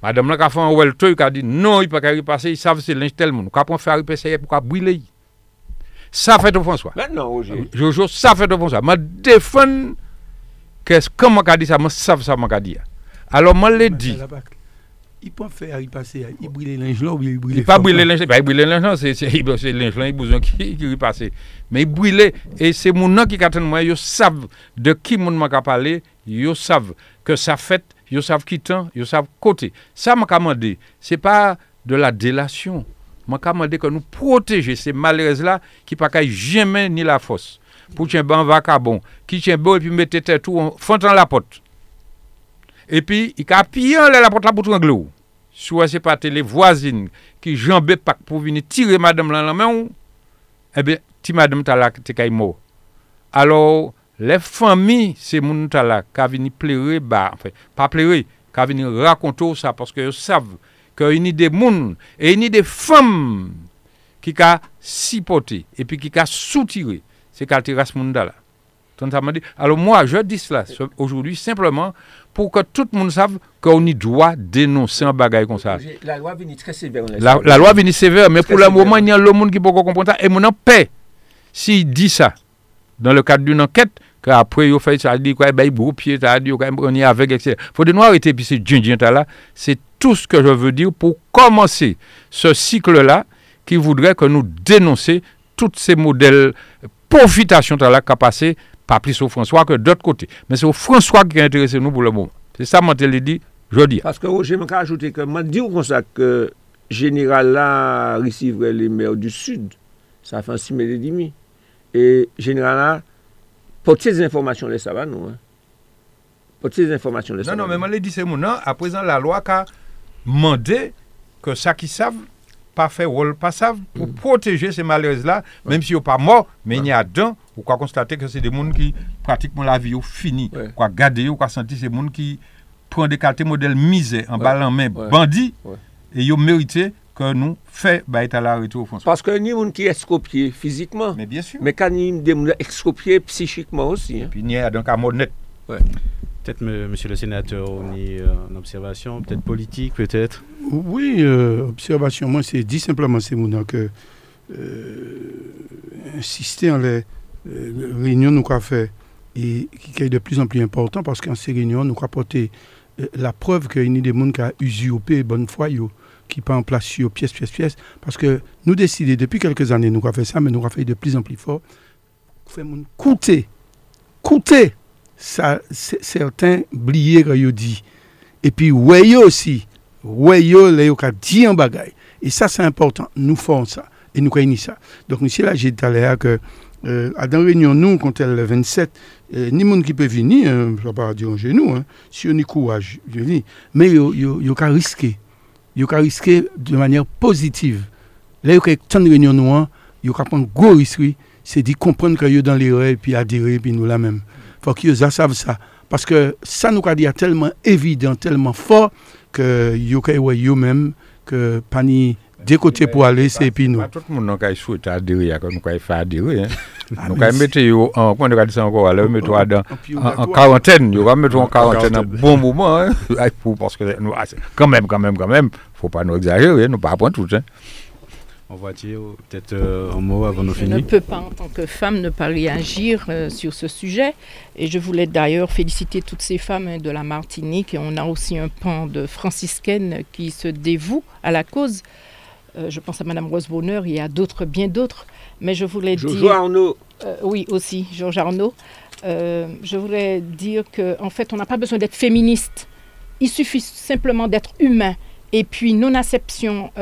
Madame là ka fait un welto, il a dit non, il pas qu'à repasser, ils savent c'est linge tel monde. Ou ka prend faire repasser pour ka brûler. Ça fait au François. Maintenant, Roger. Jojo, ça fait au François. Ma défend qu'est-ce comment qu'a dit ça, moi savent ça m'a dit. Alors moi l'ai dit. Il peut faire y passer, il brûle les linges là ou il brûle Il pas brûler linge, pas brûler linge, non, c'est c'est linge là, il besoin qui qui repasse. Mais il brûler et c'est mon nom qui attend moi, ils savent de qui mon m'a parler, ils savent que ça fait, ils savent qui temps, ils savent côté. Ça m'a demandé, c'est pas de la délation. M'a demandé que nous protéger ces malheureux là qui pas jamais ni la force. Pour tien ban vacabon, qui tient bon et puis mettez tout en font la porte. epi i ka piyan lè la pot la pou trangle ou. Sou wè se patè le voisin ki janbe pak pou vini tire madame lan lan men ou, ebe ti madame talak te kay mou. Alors, le fami se moun talak ka vini plere ba, enfin, pa plere, ka vini rakonto sa, paske yo sav ke yoni de moun, e yoni de fam ki ka sipote, epi ki ka soutire, se kalte ras moun dala. Alors moi, je dis cela aujourd'hui simplement pour que tout le monde sache qu'on y doit dénoncer un bagage comme ça. La loi vient très sévère. La, la loi vient sévère, mais Très pour le moment, il y a le monde qui peut comprendre ça. Et mon en paix, s'il dit ça, dans le cadre d'une enquête, qu'après, il fait ça, il dit quoi, ben, il pied, ça, il dit, on est avec, etc. faut de nous arrêter, puis c'est là. C'est tout ce que je veux dire pour commencer ce cycle-là qui voudrait que nous dénoncer tous ces modèles profitation là qu'a passé, pas plus au François que d'autre côté. Mais c'est au François qui est intéressé nous pour le moment. C'est ça, moi, je l'ai dit, je dis. Parce que Roger m'a ajouté que m'a dit comme ça que général là recevrait les maires du sud. Ça fait un six et demi. Et général là porte ces informations les ça va nous. Hein. Porte ces informations les ça Non, non, mais moi, je dit c'est mon nom. À présent, la loi a demandé que ça qui savent, pas fait rôle, pas savent, pour Mm. protéger ces malheureux-là, même s'ils sont pas morts, mais il y a dedans, ou quoi constater que c'est des gens qui pratiquement la vie au fini, Ouais. quoi garder, ou quoi sentir ces gens qui prennent des qualités modèles misés en Ouais. balle en main, Ouais. bandits, Ouais. et ils ont mérité que nous fait bah, à la retour au François. Parce que ni monde qui est escopié physiquement, Mais bien sûr. mais quand psychiquement aussi. hein. Puis il y a donc à monnaie. Peut-être, monsieur le sénateur, on y euh, en observation, peut-être politique, peut-être? Oui, euh, observation, moi, c'est dit simplement, c'est mon que euh, insister en les euh, réunions nous avons fait et qui est de plus en plus important parce qu'en ces réunions, nous euh, la preuve qu'il y a des gens qui ont usurpé bonne foi, qui pas en place sur pièce, pièce, pièce. Parce que nous décidons, depuis quelques années, nous avons fait ça, mais nous avons fait de plus en plus fort. Fait mon coûter, coûter, certains oublier que yo dit. Et puis, ouais aussi, ouais yo, là, yo ka dit un bagay. Et ça, c'est important. Nous faisons ça. Et nous créons ça. Donc, monsieur, là, j'ai dit tout à l'heure que, euh, nous, quand elle le 27, euh, ni hein, je ne vais pas dire nous, hein, si on a courage, je dis, mais yo, yo, yo ka risquer. Yo ka risquer de manière positive. Là, yo ka tant de réunion nous, hein, yo ka gros risque, oui, c'est d'y comprendre que yo dans l'erreur, et puis adhérer, puis nous la même. Faut ça savent ça. Parce que ça nous a dit tellement évident, tellement fort que yo kay ouais yo même que pani des côtés pour aller c'est puis nous. Tout le monde qui souhaite adhérer nous qui fait adhérer. hein. Nous quand mettre yo en comment on dit ça encore là mettre toi dans en, quarantaine, yo va mettre en quarantaine un bon moment hein, parce que nous ah, quand même quand même quand même, faut pas nous exagérer, nous pas apprendre tout hein. On va dire peut-être euh, un mot avant de Je ne finir. peux pas, en tant que femme, ne pas réagir euh, sur ce sujet. Et je voulais d'ailleurs féliciter toutes ces femmes hein, de la Martinique. Et on a aussi un pan de franciscaines qui se dévouent à la cause. Euh, je pense à Madame Rose Bonheur, y a d'autres, bien d'autres. Mais je voulais Jojo dire... Arnaud. Euh, oui, aussi, Georges Arnaud. Euh, je voulais dire qu'en en fait, on n'a pas besoin d'être féministe. Il suffit simplement d'être humain. Et puis, non-acception,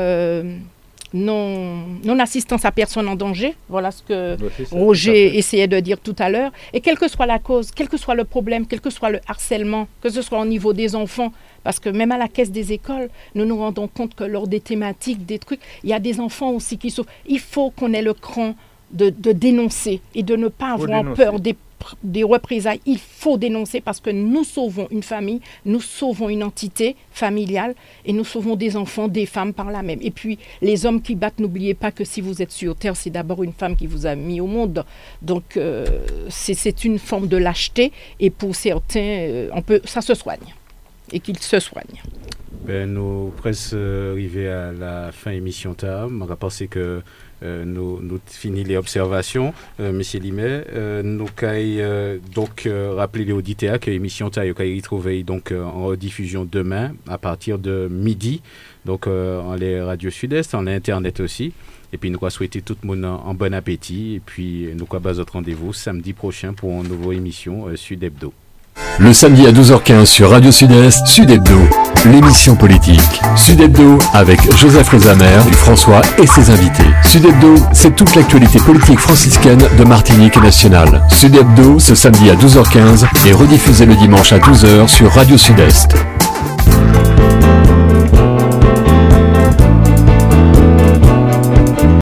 non- non-assistance à personne en danger. Voilà ce que Roger essayait de dire tout à l'heure. Et quelle que soit la cause, quel que soit le problème, quel que soit le harcèlement, que ce soit au niveau des enfants, parce que même à la caisse des écoles, nous nous rendons compte que lors des thématiques, des trucs, il y a des enfants aussi qui souffrent. Il faut qu'on ait le cran de, de dénoncer et de ne pas avoir peur des, des représailles. Il faut dénoncer parce que nous sauvons une famille, nous sauvons une entité familiale et nous sauvons des enfants, des femmes par là même. Et puis les hommes qui battent, n'oubliez pas que si vous êtes sur Terre, c'est d'abord une femme qui vous a mis au monde. Donc euh, c'est une forme de lâcheté et pour certains, euh, on peut, ça se soigne et qu'ils se soignent. Ben, nous presque euh, arrivés à la fin émission tard. On va penser que euh, nous, nous les observations, euh, Monsieur Limet. Euh, nous caille euh, donc rappeler les auditeurs que l'émission tard est retrouvée donc en rediffusion demain à partir de midi. Donc en les radios sud-est, en l'internet aussi. Et puis nous souhaiter tout le monde en bon appétit. Et puis nous quoi bas notre rendez-vous samedi prochain pour une nouvelle émission Sud Hebdo. Le samedi à 12h15 sur Radio Sud-Est, Sud Hebdo, l'émission politique. Sud Hebdo avec Joseph Lezamer, François et ses invités. Sud Hebdo, c'est toute l'actualité politique franciscaine de Martinique et nationale. Sud Hebdo, ce samedi à 12h15 et rediffusé le dimanche à 12h sur Radio Sud-Est.